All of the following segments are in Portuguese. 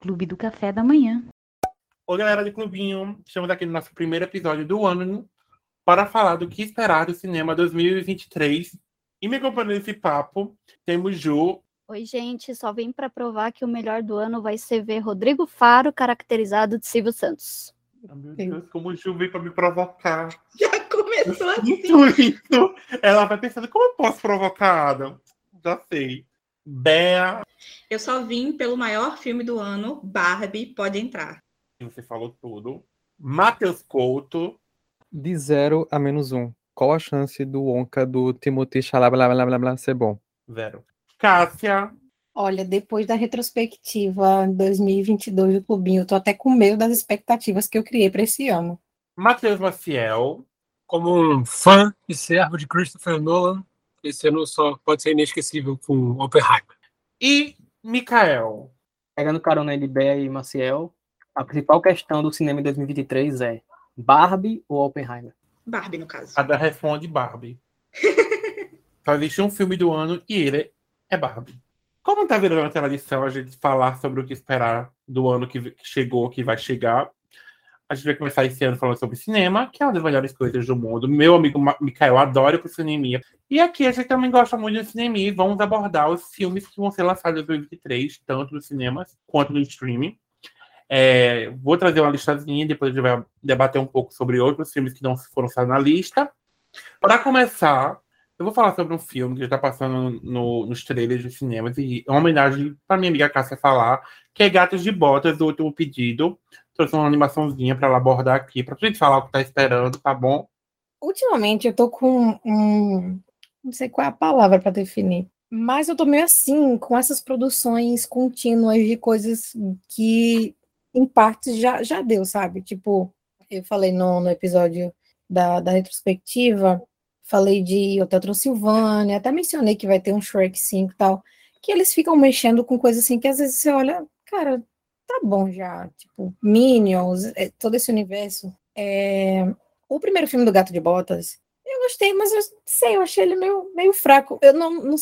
Clube do Café da Manhã. Oi, galera do Clubinho. Estamos aqui no nosso primeiro episódio do ano para falar do que esperar do cinema 2023. E me acompanhando nesse papo, temos Ju. Oi, gente. Só vim para provar que o melhor do ano vai ser ver Rodrigo Faro caracterizado de Silvio Santos. Oh, meu Deus, como o Ju veio para me provocar. Já começou assim. Isso, isso. Ela vai pensando, como eu posso provocar, Adam? Já sei. Bea. Eu só vim pelo maior filme do ano, Barbie, pode entrar. Você falou tudo. Matheus Couto. De zero a menos um. Qual a chance do Onca do Timothy Chalablá blá, blá, blá, ser bom? Zero. Cássia. Olha, depois da retrospectiva 2022 do Clubinho, eu tô até com medo das expectativas que eu criei para esse ano. Matheus Maciel. Como um fã e servo de Christopher Nolan, esse ano só pode ser inesquecível com Oppenheimer. E Mikael. Pegando carona de Bea e Maciel, a principal questão do cinema em 2023 é Barbie ou Oppenheimer? Barbie, no caso. Cada responde Barbie. Só existe um filme do ano e ele é Barbie. Como tá virando uma tradição a gente falar sobre o que esperar do ano que chegou, que vai chegar, a gente vai começar esse ano falando sobre cinema, que é uma das melhores coisas do mundo. Meu amigo Mikael adora o cinema. E aqui a gente também gosta muito de cinema e vamos abordar os filmes que vão ser lançados em 2023, tanto nos cinemas quanto no streaming. É, vou trazer uma listazinha depois a gente vai debater um pouco sobre outros filmes que não foram lançados na lista. Para começar, eu vou falar sobre um filme que já está passando no, nos trailers de cinemas e é uma homenagem para minha amiga Cássia falar, que é Gatos de Botas, do último pedido. Trouxe uma animaçãozinha para ela abordar aqui, para a gente falar o que está esperando, tá bom? Ultimamente eu tô com um. Não sei qual é a palavra para definir. Mas eu tô meio assim, com essas produções contínuas de coisas que, em partes, já, já deu, sabe? Tipo, eu falei no, no episódio da, da retrospectiva, falei de Hotel Transilvânia, até mencionei que vai ter um Shrek 5 e tal, que eles ficam mexendo com coisas assim que às vezes você olha, cara, tá bom já, tipo, Minions, é, todo esse universo. É... O primeiro filme do Gato de Botas, eu gostei, mas eu sei, eu achei ele meio, meio fraco. Eu não, não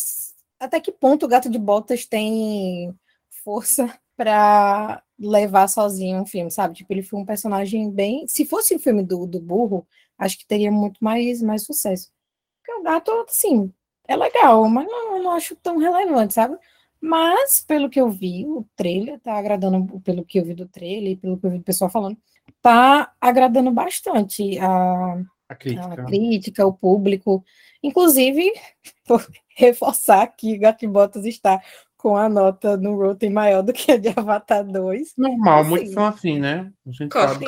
até que ponto o Gato de Botas tem força para levar sozinho um filme, sabe? Tipo, ele foi um personagem bem. Se fosse um filme do, do burro, acho que teria muito mais, mais sucesso. Porque o gato, assim, é legal, mas não, não acho tão relevante, sabe? Mas, pelo que eu vi, o trailer tá agradando, pelo que eu vi do trailer e pelo que eu vi do pessoal falando, tá agradando bastante a, a, crítica. a crítica, o público. Inclusive, vou reforçar que Gato Botas está com a nota no Rotten maior do que a de Avatar 2. Normal, assim, muitos são assim, né? A gente sabe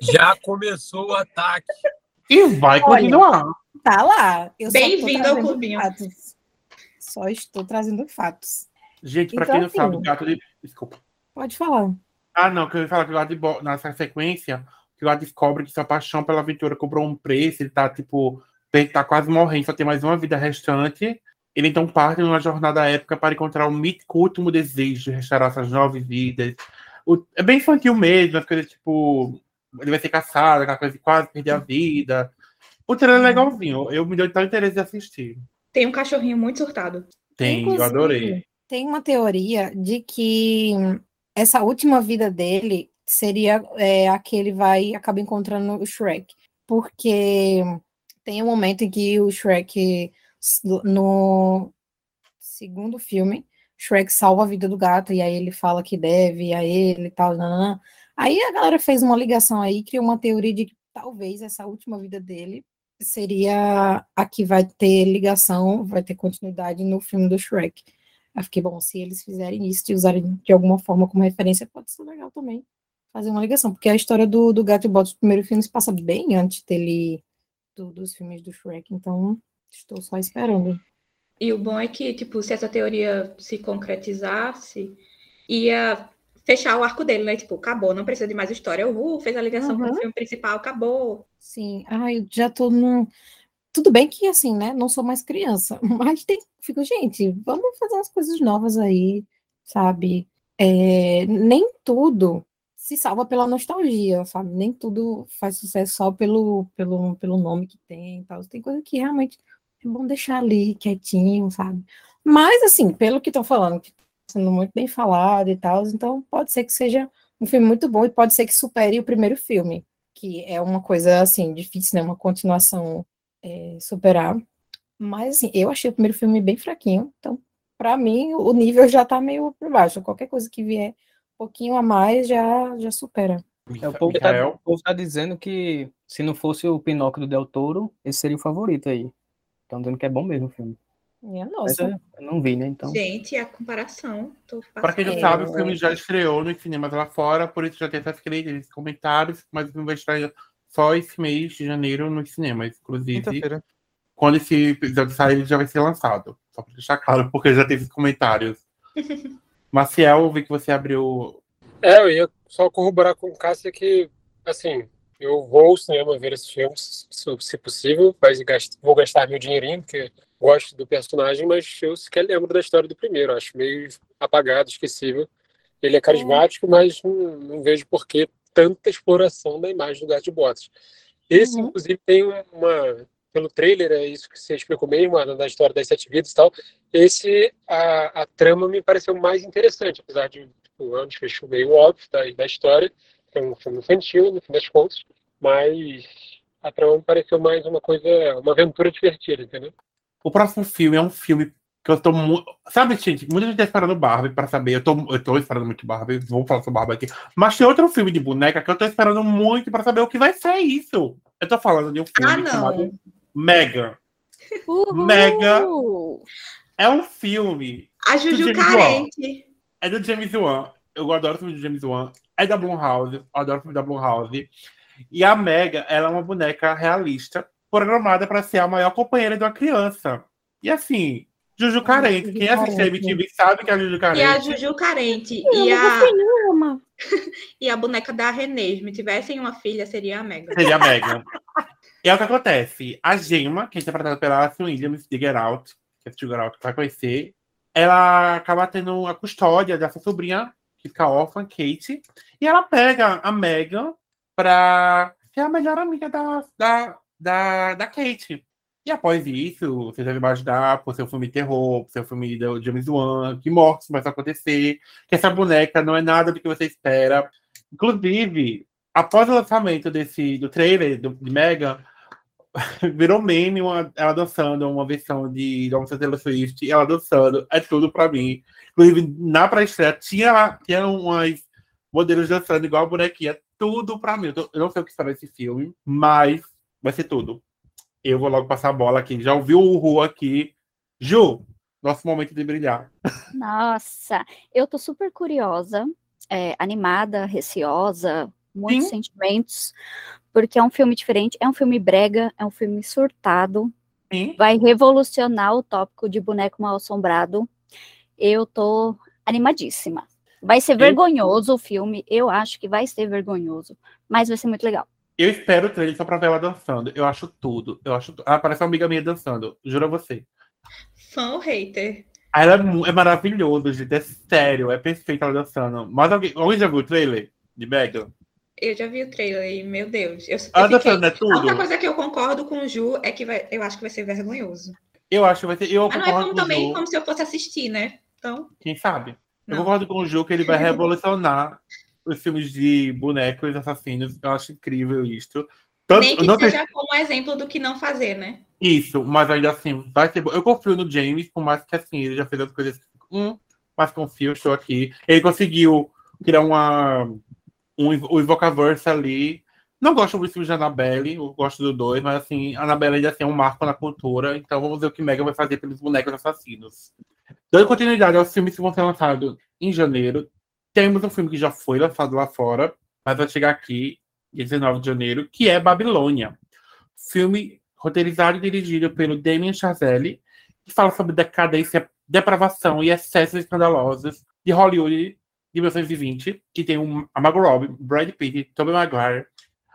Já começou o ataque. E vai Olha, continuar. Tá lá. Bem-vindo ao clubinho. Fatos só estou trazendo fatos. Gente, para então, quem não assim, sabe, o gato de. Desculpa. Pode falar. Ah, não, que eu ia falar que o gato de bo... nessa sequência, que o gato descobre que sua paixão pela aventura cobrou um preço, ele tá, tipo, ele tá quase morrendo, só tem mais uma vida restante. Ele então parte numa jornada épica para encontrar o mítico último desejo de restaurar essas nove vidas. O... É bem infantil mesmo, as coisas tipo. Ele vai ser caçado, aquela coisa de quase perder a vida. O trailer é legalzinho. Eu me deu tal interesse de assistir. Tem um cachorrinho muito surtado. Tem, Inclusive, eu adorei. Tem uma teoria de que essa última vida dele seria é, a que ele vai acabar encontrando o Shrek. Porque tem um momento em que o Shrek, no segundo filme, Shrek salva a vida do gato, e aí ele fala que deve a ele e tal. Nanana. Aí a galera fez uma ligação aí, criou uma teoria de que talvez essa última vida dele seria a que vai ter ligação, vai ter continuidade no filme do Shrek. Eu fiquei, bom, se eles fizerem isso e usarem de alguma forma como referência, pode ser legal também fazer uma ligação, porque a história do, do Gato e Botas do primeiro filme se passa bem antes dele, do, dos filmes do Shrek, então estou só esperando. E o bom é que, tipo, se essa teoria se concretizasse, ia fechar o arco dele, né? Tipo, acabou, não precisa de mais história. O fez a ligação uhum. com o filme principal, acabou. Sim, ai, já tô no. Tudo bem que assim, né? Não sou mais criança, mas tem. Fico, gente, vamos fazer umas coisas novas aí, sabe? É, nem tudo se salva pela nostalgia, sabe? Nem tudo faz sucesso só pelo, pelo, pelo nome que tem e tal. Tem coisa que realmente é bom deixar ali quietinho, sabe? Mas, assim, pelo que estão falando, sendo muito bem falado e tal, então pode ser que seja um filme muito bom e pode ser que supere o primeiro filme, que é uma coisa, assim, difícil, né, uma continuação é, superar. Mas, assim, eu achei o primeiro filme bem fraquinho, então, para mim, o nível já tá meio por baixo. Qualquer coisa que vier um pouquinho a mais já, já supera. É, o, povo tá, o povo tá dizendo que se não fosse o Pinóquio do Del Toro, esse seria o favorito aí. Estão dizendo que é bom mesmo o filme. Minha Mas nossa. eu não vi, né? Então. Gente, a comparação. Pra quem não É. sabe, o filme já estreou nos cinemas lá fora, por isso já tem essas críticas, esses comentários, mas o filme vai estrear só esse mês de janeiro nos cinemas. Inclusive, quando esse episódio sair, ele já vai ser lançado. Só pra deixar claro, porque já teve esses comentários. Maciel, eu vi que você abriu. É, eu ia só corroborar com o Cássia que, assim, eu vou ao cinema ver esse filme, se, possível, mas vou gastar meu dinheirinho, porque gosto do personagem, mas eu sequer lembro da história do primeiro, acho meio apagado, esquecível. Ele é carismático, mas não, não vejo por que tanta exploração da imagem do Gato de Botas. Esse, Uhum. inclusive, tem uma. Pelo trailer, é isso que você explicou mesmo, Ana, da história das sete vidas e tal. Esse, a, a trama me pareceu mais interessante, apesar de tipo, é um desfecho meio óbvio da, da história. É um filme infantil, no fim das contas, mas a trama me pareceu mais uma coisa, uma aventura divertida, entendeu? O próximo filme é um filme que eu tô muito. Sabe, gente, muita gente tá esperando Barbie pra saber. Eu tô, eu tô esperando muito Barbie, vou falar sobre Barbie aqui. Mas tem outro filme de boneca que eu tô esperando muito pra saber o que vai ser isso. Eu tô falando de um filme Ah, não. chamado Mega. Uhul! Mega. É um filme. A Juju carente. É do James Wan. Eu adoro o filme do James Wan. É da Blumhouse. Eu adoro o filme da Blumhouse. E a Mega, ela é uma boneca realista, programada para ser a maior companheira de uma criança. E assim, Juju Carente. Quem assiste a MTV sabe que é a Juju E a Carente. Juju carente. Eu E a, e a boneca da Renê. Se me tivessem uma filha, seria a Mega. Seria a Mega. E é o que acontece. A Gemma, que é interpretada pela Alison Williams de Get Out, que assistiu Get Out vai conhecer, ela acaba tendo a custódia dessa sobrinha, fica órfã, Kate, e ela pega a Megan pra ser a melhor amiga da, da, da, da Kate. E após isso, você deve imaginar, por ser um filme terror, por ser um filme do James Wan, que mortes a acontecer, que essa boneca não é nada do que você espera. Inclusive, após o lançamento desse, do trailer do, de Mega, virou meme uma- ela dançando uma versão de Don't Taylor Swift, ela dançando, é tudo pra mim. Inclusive, na pré-estreia, tinha, tinha umas modelos dançando igual a bonequinha, tudo pra mim. Eu, não sei o que esperar desse filme, mas vai ser tudo. Eu vou logo passar a bola aqui. Já ouviu o Ru aqui. Ju, nosso momento de brilhar. Nossa, eu tô super curiosa, é, animada, receosa, muitos Sim. sentimentos, porque é um filme diferente, é um filme brega, é um filme surtado, Sim. vai revolucionar o tópico de boneco mal assombrado. Eu tô animadíssima. Vai ser vergonhoso o filme, eu acho que vai ser vergonhoso, mas vai ser muito legal. Eu espero o trailer só pra ver ela dançando. Eu acho tudo. Eu acho. Ah, parece uma amiga minha dançando. Juro a você. Fã ou hater? Ah, Ela é, é maravilhoso, gente. É sério. É perfeita ela dançando. Mas alguém, alguém já viu o trailer de Megan? Eu já vi o trailer e, meu Deus. Eu, eu Ela fiquei... dançando é A única tudo? coisa que eu concordo com o Ju é que vai, eu acho que vai ser vergonhoso. Eu acho que vai ser. Eu Mas não é concordo como, com o também Ju. como se eu fosse assistir, né? Então, Quem sabe? Eu Não. concordo com o Ju que ele vai revolucionar os filmes de bonecos assassinos. Eu acho incrível isso. Tanto, nem eu que não seja como exemplo do que não fazer, né? Isso, mas ainda assim, vai ser bom. Eu confio no James, por mais que assim, ele já fez as coisas. Hum, mas confio, estou aqui. Ele conseguiu criar uma. Um, o Invocaverse ali. Não gosto muito de Annabelle, eu gosto do dois, mas assim, Annabelle ainda assim, é um marco na cultura, então vamos ver o que Megan vai fazer pelos bonecos assassinos. Dando continuidade aos filmes que vão ser lançados em janeiro, temos um filme que já foi lançado lá fora, mas vai chegar aqui, dia 19 de janeiro, que é Babilônia. Filme roteirizado e dirigido pelo Damien Chazelle, que fala sobre decadência, depravação e excessos escandalosos de Hollywood de 1920, que tem um, a Margot Robbie, Brad Pitt, Tobey Maguire,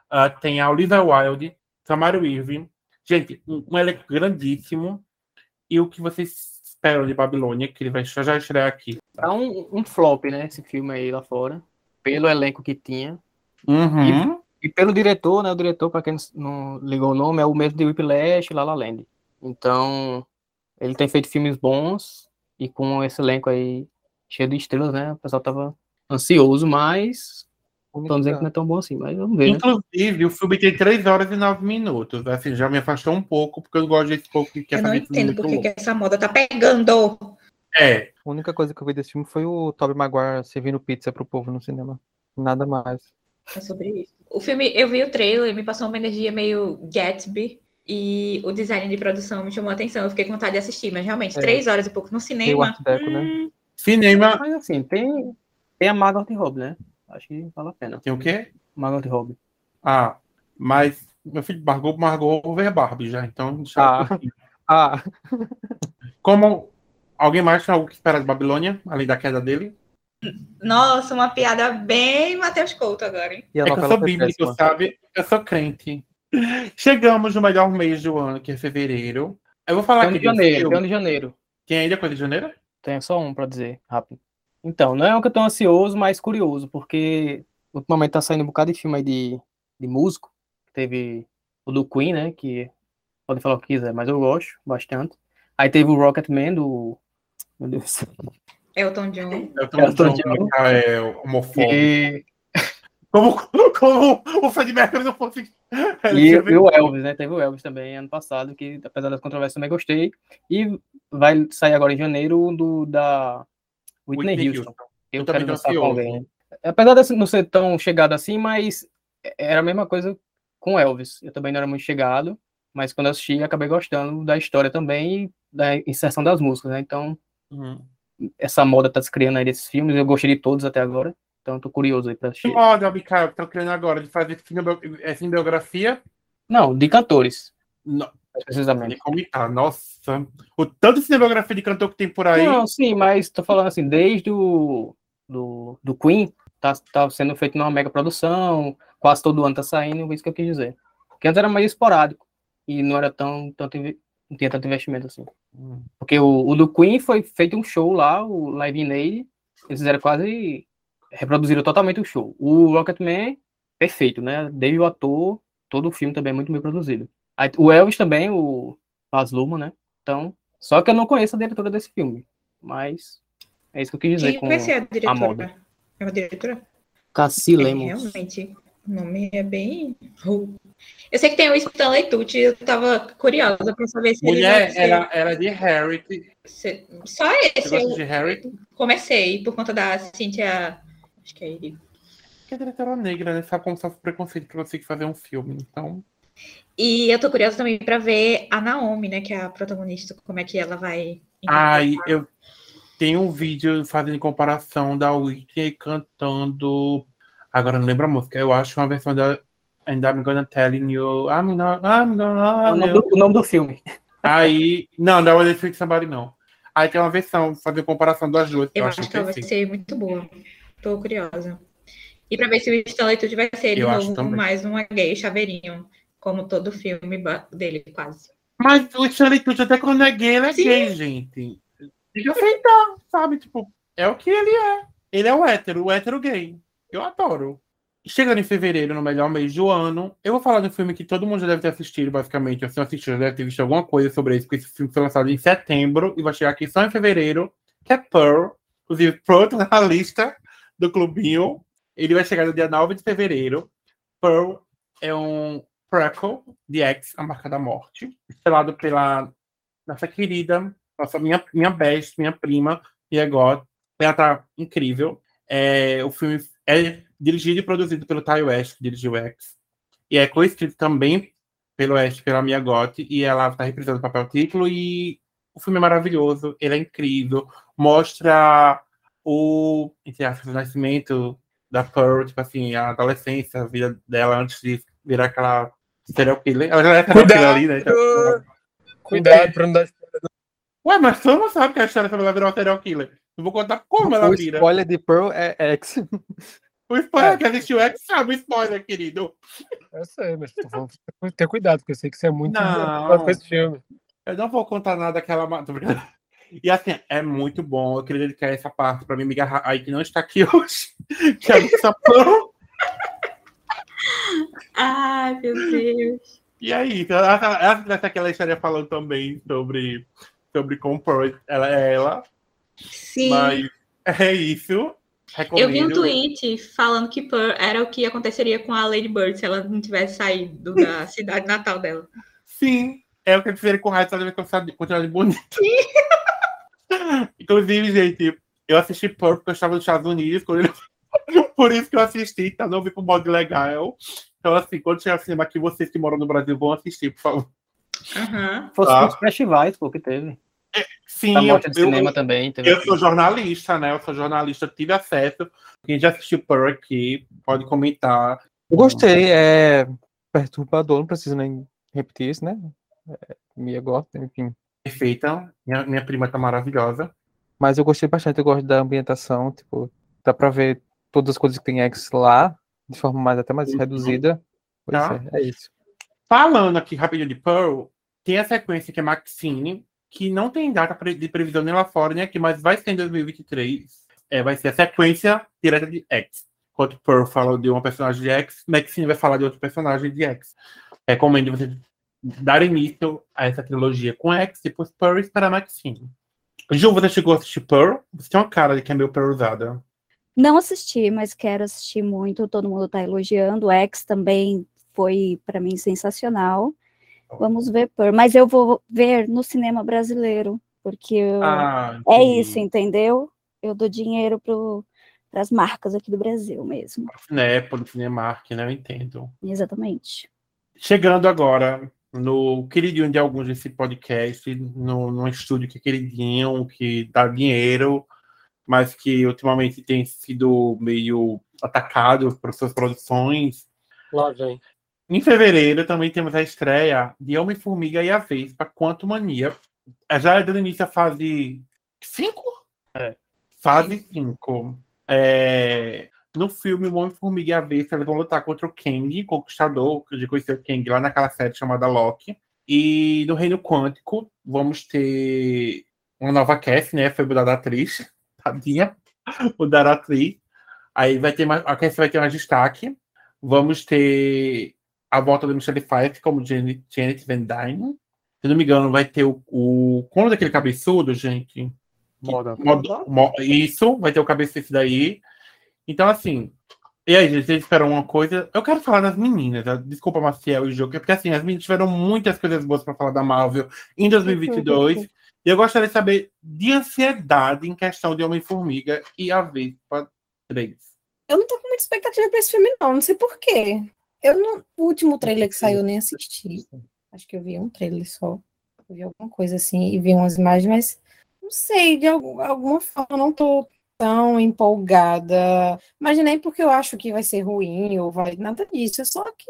ah, tem a Olivia Wilde, Tamara Irving. Gente, um, um elenco grandíssimo. E o que vocês esperam de Babilônia, que ele vai já já estrear aqui. Tá um, um flop, né? Esse filme aí lá fora. Pelo elenco que tinha. Uhum. E pelo diretor, né? O diretor, para quem não ligou o nome, é o mesmo de Whiplash e La La Land. Então, ele tem feito filmes bons e com esse elenco aí cheio de estrelas, né? O pessoal tava ansioso, mas estão dizendo que não é tão bom assim, mas vamos ver, né? Inclusive, o filme tem 3 horas e 9 minutos. Assim, já me afastou um pouco, porque eu gosto desse pouco que quer Eu não entendo muito por que essa moda tá pegando. É, a única coisa que eu vi desse filme foi o Tobey Maguire servindo pizza pro povo no cinema. Nada mais. É sobre isso. O filme, eu vi o trailer e me passou uma energia meio Gatsby. E o design de produção me chamou a atenção. Eu fiquei com vontade de assistir, mas realmente, É. três horas e pouco no Tem o cinema. Deco, né? hum, cinema. Mas assim, tem, tem a Margot Robbie, né? Acho que vale a pena. Tem o quê? Margot Robbie. Ah, mas meu filho Margot, Margot over Barbie já, então deixa Ah. Ah, Como alguém mais tem algo que esperar de Babilônia, além da queda dele? Nossa, uma piada bem Matheus Couto agora, hein? É que eu sou bíblico, sabe? Eu sou crente. Chegamos no melhor mês do ano, que é fevereiro. Eu vou falar Tem aqui de de janeiro, tem um de janeiro. Tem ainda coisa de janeiro? Tenho só um pra dizer, rápido. Então, não é um que eu tô ansioso, mas curioso, porque ultimamente tá saindo um bocado de filme aí de, de músico. Teve o do Queen, né? Que pode falar o que quiser, mas eu gosto bastante. Aí teve o Rocketman do. Meu Deus. Elton John. Eu tô um de novo. é, homofóbico. E, Como, como o Fred Mercury não fosse. e, e o Elvis, né? Teve o Elvis também ano passado, que apesar das controvérsias também gostei. E vai sair agora em janeiro o do da Whitney, Whitney Houston. Houston. Eu Eu também quero dançar com alguém. Apesar de não ser tão chegado assim, mas era a mesma coisa com Elvis. Eu também não era muito chegado, mas quando eu assisti, acabei gostando da história também e da inserção das músicas, né? Então, Uhum. essa moda tá se criando aí desses filmes, eu gostei de todos até agora, então tô curioso aí pra Que assistir. moda, Mikael, que estão querendo agora de fazer cinebiografia? Não, de cantores, Não, precisamente. tá. Nossa. O tanto de cinebiografia de cantor que tem por aí. Não, sim, mas tô falando assim, desde o do, do Queen, tá, tá sendo feito numa mega produção, quase todo ano tá saindo, isso que eu quis dizer. Porque antes era mais esporádico e não era tão, tanto, não tinha tanto investimento assim. Hum. Porque o, o do Queen foi feito um show lá, o Live in Aid, eles fizeram quase, reproduziram totalmente o show. O Rocketman, perfeito, né? Desde o ator, todo o filme também é muito bem produzido. O Elvis também, o Baz Luhrmann, né? Então, só que eu não conheço a diretora desse filme, mas é isso que eu quis dizer Quem com vai ser a diretora? moda. É uma diretora? Cassie É, Lemons. realmente, o nome é bem. ruim. Eu sei que tem o Stanley Tucci, eu tava curiosa pra saber se ele vai Mulher, era, era de Harry. se- Só esse eu de Harry? comecei por conta da Cynthia. Acho que é ele. Que é diretora negra, né? Sabe como sofre preconceito pra você fazer um filme. Então. E eu tô curiosa também pra ver a Naomi, né? Que é a protagonista, como é que ela vai. Ai, eu tenho um vídeo fazendo comparação da Whitney cantando. Agora não lembro a música. Eu acho uma versão da And I'm gonna telling you. I'm not, I'm É gonna. o nome do, o nome do filme. Aí. Não, não é o Freak Somebody, não. Aí tem uma versão, fazer comparação das duas. Eu Eu, acho que ela vai ser muito boa. Tô curiosa. E pra ver se o Stanley Tucci vai ser de novo mais uma gay chaveirinho, como todo filme dele, quase. Mas o Stanley Tucci, até quando é gay, ele é Sim. gay, gente. Tem que aceitar, sabe? Tipo, é o que ele é. Ele é o hétero, o hétero gay. Eu adoro. Chegando em fevereiro, no melhor mês do ano, eu vou falar de um filme que todo mundo já deve ter assistido, basicamente. Se não assistiu, já deve ter visto alguma coisa sobre isso, porque esse filme foi lançado em setembro e vai chegar aqui só em fevereiro, que é Pearl. Inclusive, pronto na lista do clubinho. Ele vai chegar no dia 9 de fevereiro. Pearl é um prequel de X, A Marca da Morte, estrelado pela nossa querida, nossa, minha, minha best, minha prima, Mia Goth. Ela tá incrível. É, o filme é dirigido e produzido pelo Ty West, que dirigiu X. E é co-escrito também pelo West, pela Mia Goth, e ela está reprisando o papel título, e o filme é maravilhoso, ele é incrível, mostra o, entre aspas, o nascimento da Pearl, tipo assim, a adolescência, a vida dela antes de virar aquela serial killer. Ela já é serial killer ali, né? Então- Cuidado pra não dar Ué, mas tu não sabe que a história sobre ela virar uma serial killer. Eu vou contar como ela O vira. spoiler de Pearl é X. O spoiler É. que assistiu é que sabe o spoiler, querido. Eu sei, mas tô falando ter cuidado, porque eu sei que você é muito Não. com esse filme. Eu não vou contar nada daquela. ma- Tô brincando. E assim, é muito bom. Eu queria dedicar essa parte pra minha amiga aí que não está aqui hoje. Que é a Pearl. Ai, meu Deus. E aí, ela, ela, ela aquela história falando também sobre, sobre como Pearl ela é ela. Sim. Mas É isso. Eu Recomendo. vi um tweet falando que Pearl era o que aconteceria com a Lady Bird se ela não tivesse saído da cidade natal dela. Sim, é o que fizeram com o Raio, ela vai continuar de bonita. Inclusive, gente, eu assisti Pearl porque eu estava nos Estados Unidos, quando ele- por isso que eu assisti, tá? Não vi pro modo legal. Então, assim, quando chegar cinema aqui, vocês que moram no Brasil vão assistir, por favor. Aham. Fosse Tá. os festivais, pô, que teve. Sim, A eu, de eu- cinema também. Teve eu sou jornalista, né? Eu sou jornalista, tive acesso. Quem já assistiu Pearl aqui, pode comentar. Eu gostei, é perturbador, não preciso nem repetir isso, né? É, Mia gosta, enfim. Perfeita. Minha, minha prima tá maravilhosa. Mas eu gostei bastante, eu gosto da ambientação, tipo, dá pra ver todas as coisas que tem X lá, de forma mais até mais Uhum. reduzida. Pois Tá. é, é isso. Falando aqui rapidinho de Pearl, tem a sequência que é Maxine, que não tem data de previsão nem lá fora, nem aqui, mas vai ser em 2023. É, vai ser a sequência direta de X. Enquanto Pearl fala de uma personagem de X, Maxine vai falar de outro personagem de X. Recomendo você dar início a essa trilogia com X, depois Pearl e esperar Maxine. Ju, você chegou a assistir Pearl? Você tem uma cara de que é meio Pearl usada. Não assisti, mas quero assistir muito. Todo mundo tá elogiando. O X também foi para mim sensacional. Vamos ver por, mas eu vou ver no cinema brasileiro, porque eu- Ah, é isso, entendeu? Eu dou dinheiro para as marcas aqui do Brasil mesmo. Cinépolis, Cinemark, né? Eu entendo. Exatamente. Chegando agora no queridinho de alguns desse podcast, no, num estúdio que é queridinho, que dá dinheiro, mas que ultimamente tem sido meio atacado por suas produções. Lá vem. Em fevereiro também temos a estreia de Homem-Formiga e a Vespa, Quanto Mania. Já é dando início à fase 5? É. Fase 5. No filme, o Homem-Formiga e a Vespa eles vão lutar contra o Kang, Conquistador, que conheceu o Kang lá naquela série chamada Loki. E no Reino Quântico, vamos ter uma nova cast, né? Foi mudada a atriz. Tadinha. Mudaram a atriz. Aí vai ter mais, a cast vai ter mais destaque. Vamos ter a volta da Michelle Pfeiffer como Janet, Janet Van Dyne. Se não me engano, vai ter o. o como daquele cabeçudo, gente? Moda. Modo- mo- isso, vai ter o cabeça desse daí. Então, assim. E aí, gente, vocês esperam uma coisa? Eu quero falar das meninas. tá? Desculpa, Maciel e Joker, porque assim, as meninas tiveram muitas coisas boas para falar da Marvel em 2022. E eu gostaria de saber de ansiedade em questão de Homem-Formiga e a Vespa 3. Eu não tô com muita expectativa pra esse filme, não. Não sei porquê. Eu não, o último trailer que saiu eu nem assisti. Acho que eu vi um trailer só. Eu vi alguma coisa assim e vi umas imagens, mas não sei, de algum- alguma forma eu não tô tão empolgada. Mas nem porque eu acho que vai ser ruim ou vai nada disso. É só que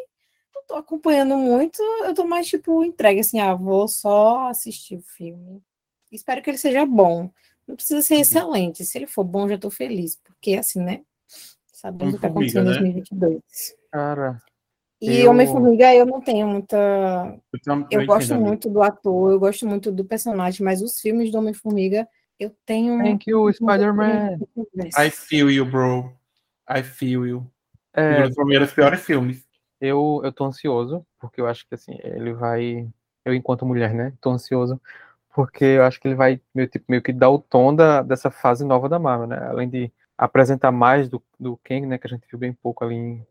não tô acompanhando muito. Eu tô mais tipo entregue assim, ah, vou só assistir o filme. Espero que ele seja bom. Não precisa ser excelente. Se ele for bom, já tô feliz, porque assim, né? Sabemos o que aconteceu em Homem-Formiga, 2022. Cara, E Eu- Homem-Formiga eu não tenho muita. Eu, tam- Eu eu gosto muito do ator, eu gosto muito do personagem, mas os filmes do Homem-Formiga eu tenho. thank you, Spider-Man. I feel you, bro. I feel you. É, Um dos primeiros piores filmes. eu, eu tô ansioso, porque eu acho que assim, ele vai. Eu, enquanto mulher, né? Tô ansioso, porque eu acho que ele vai meio, tipo, meio que dar o tom da, dessa fase nova da Marvel, né? Além de apresentar mais do, do Kang, né? Que a gente viu bem pouco ali em,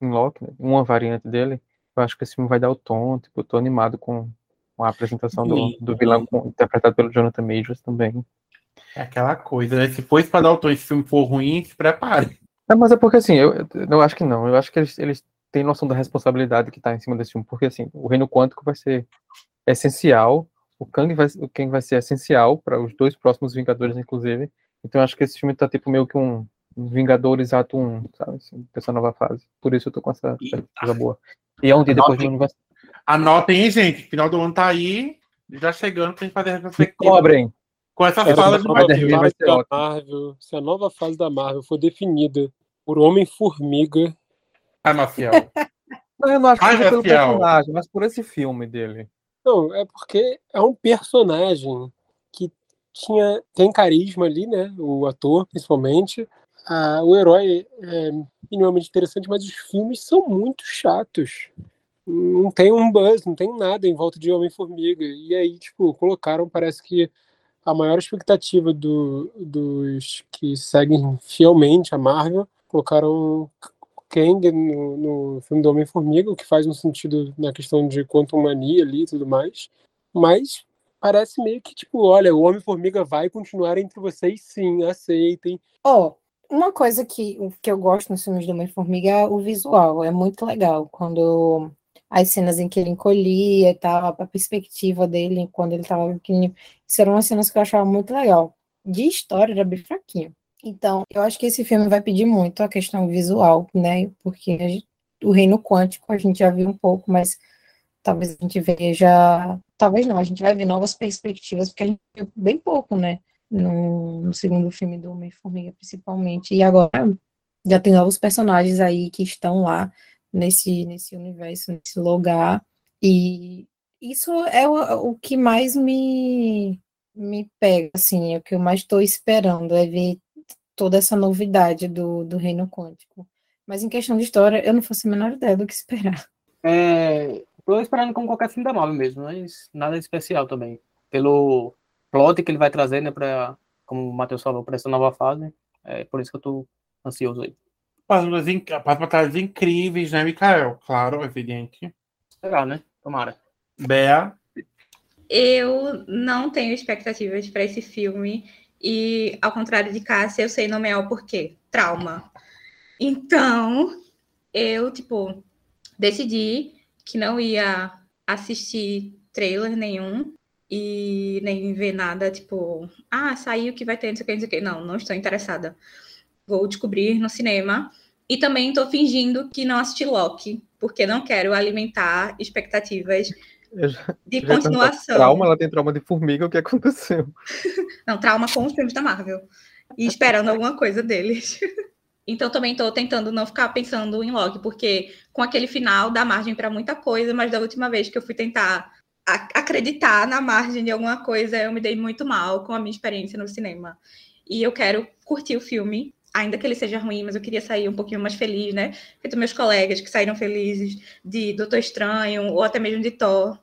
em Loki, né, uma variante dele. Eu acho que esse filme vai dar o tom, tipo, eu tô animado com, com a apresentação do, do vilão com- interpretado pelo Jonathan Majors também. É aquela coisa, né? Se for para dar o tom e esse filme for ruim, se prepare. É, mas é porque assim, eu, eu- eu acho que não. Eu acho que eles, eles têm noção da responsabilidade que tá em cima desse filme. Porque assim, o Reino Quântico vai ser essencial. O Kang vai, o Kang vai ser essencial para os dois próximos Vingadores, inclusive. Então eu acho que esse filme tá tipo meio que um Vingadores Ato 1, sabe? Assim, dessa nova fase. Por isso eu tô com essa coisa boa. E é um dia depois do universo. Anotem, hein, gente? Final do ano tá aí. Já chegando pra gente fazer a Me retrospectiva. cobrem. Com essas Se a falas de Matheus. vai fase ser da. Marvel, se a nova fase da Marvel for definida por Homem-Formiga, Ai, Maciel. Não, eu não acho que Ai, seja pelo personagem, mas por esse filme dele. Não, é porque é um personagem que tinha tem carisma ali, né? O ator, principalmente. Ah, o herói é minimamente interessante, mas os filmes são muito chatos. Não tem um buzz, não tem nada em volta de Homem-Formiga. E aí, tipo, colocaram, parece que a maior expectativa do, dos que seguem fielmente a Marvel colocaram Kang no, no filme do Homem-Formiga, o que faz um sentido na questão de quantum mania ali e tudo mais. Mas parece meio que, tipo, olha, o Homem-Formiga vai continuar entre vocês sim, aceitem. Ó, oh, uma coisa que, que eu gosto nos filmes do Homem-Formiga é o visual, é muito legal. Quando as cenas em que ele encolhia e tal, a perspectiva dele quando ele estava pequenininho, isso eram cenas que eu achava muito legal. De história era bem fraquinho. Então, eu acho que esse filme vai pedir muito a questão visual, né? Porque gente, o reino quântico a gente já viu um pouco, mas talvez a gente veja. Talvez não, a gente vai ver novas perspectivas, porque a gente viu bem pouco, né? no, no segundo filme do Homem-Formiga, principalmente. E agora já tem novos personagens aí que estão lá nesse, nesse universo, nesse lugar. E isso é o, o que mais me, me pega, assim, é o que eu mais estou esperando, é ver toda essa novidade do, do Reino Quântico. Mas em questão de história, eu não faço a menor ideia do que esperar. É, tô esperando como qualquer filme da Marvel mesmo, mas nada especial também. Pelo plot que ele vai trazer, né, pra, como o Matheus falou, para essa nova fase. É por isso que eu tô ansioso aí. As batalhas incríveis, né, Mikael? Claro, evidente. Legal, né? Tomara. Bea? Eu não tenho expectativas para esse filme. E, ao contrário de Cássia, eu sei nomear o porquê. Trauma. Então, eu, tipo, decidi que não ia assistir trailer nenhum e nem ver nada, tipo, ah, saiu que vai ter, não sei o que, não sei o que. Não, não estou interessada. Vou descobrir no cinema. E também estou fingindo que não assisti Loki, porque não quero alimentar expectativas já, de continuação. Trauma, ela tem trauma de formiga, o que aconteceu? não, trauma com os filmes da Marvel. E esperando alguma coisa deles. Então também estou tentando não ficar pensando em Loki, porque com aquele final dá margem para muita coisa, mas da última vez que eu fui tentar acreditar na margem de alguma coisa, eu me dei muito mal com a minha experiência no cinema. E eu quero curtir o filme, ainda que ele seja ruim, mas eu queria sair um pouquinho mais feliz, né? Feito meus colegas que saíram felizes de Doutor Estranho ou até mesmo de Thor.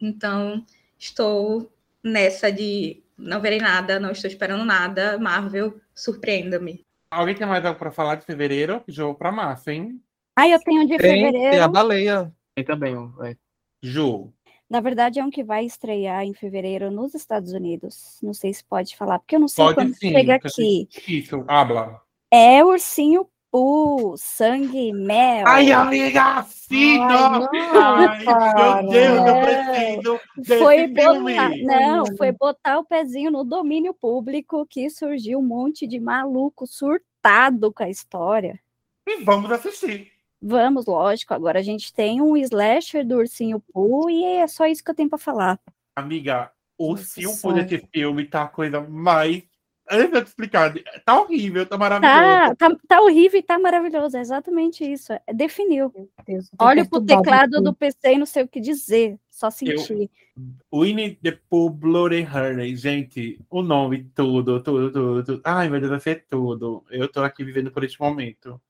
Então, estou nessa de não verei nada, não estou esperando nada. Marvel, surpreenda-me. Alguém tem mais algo para falar de fevereiro? Jogo para massa, hein? Ah, eu tenho de tem, fevereiro. Tem a baleia. Tem também, é. Ju. Na verdade, é um que vai estrear em fevereiro nos Estados Unidos. Não sei se pode falar, porque eu não sei pode quando sim, chega aqui. Isso, habla. É Ursinho Poo, Sangue Mel. Ai, amiga, sim! Ai, meu Deus, eu preciso foi botar, Não, foi botar o pezinho no domínio público que surgiu um monte de maluco surtado com a história. E vamos assistir. Vamos, lógico. Agora a gente tem um slasher do Ursinho Pooh e é só isso que eu tenho para falar. Amiga, o Ursinho Pooh desse filme tá a coisa mais. Eu vou te explicar. Tá horrível, tá maravilhoso. Tá, tá, tá horrível e tá maravilhoso. É exatamente isso. É, definiu. Deus, Olha pro teclado do PC e não sei o que dizer. Só sentir. Winnie the Pooh Bloody Honey. Gente, o nome, tudo, tudo, tudo, tudo. Ai, meu Deus, vai ser tudo. Eu tô aqui vivendo por este momento.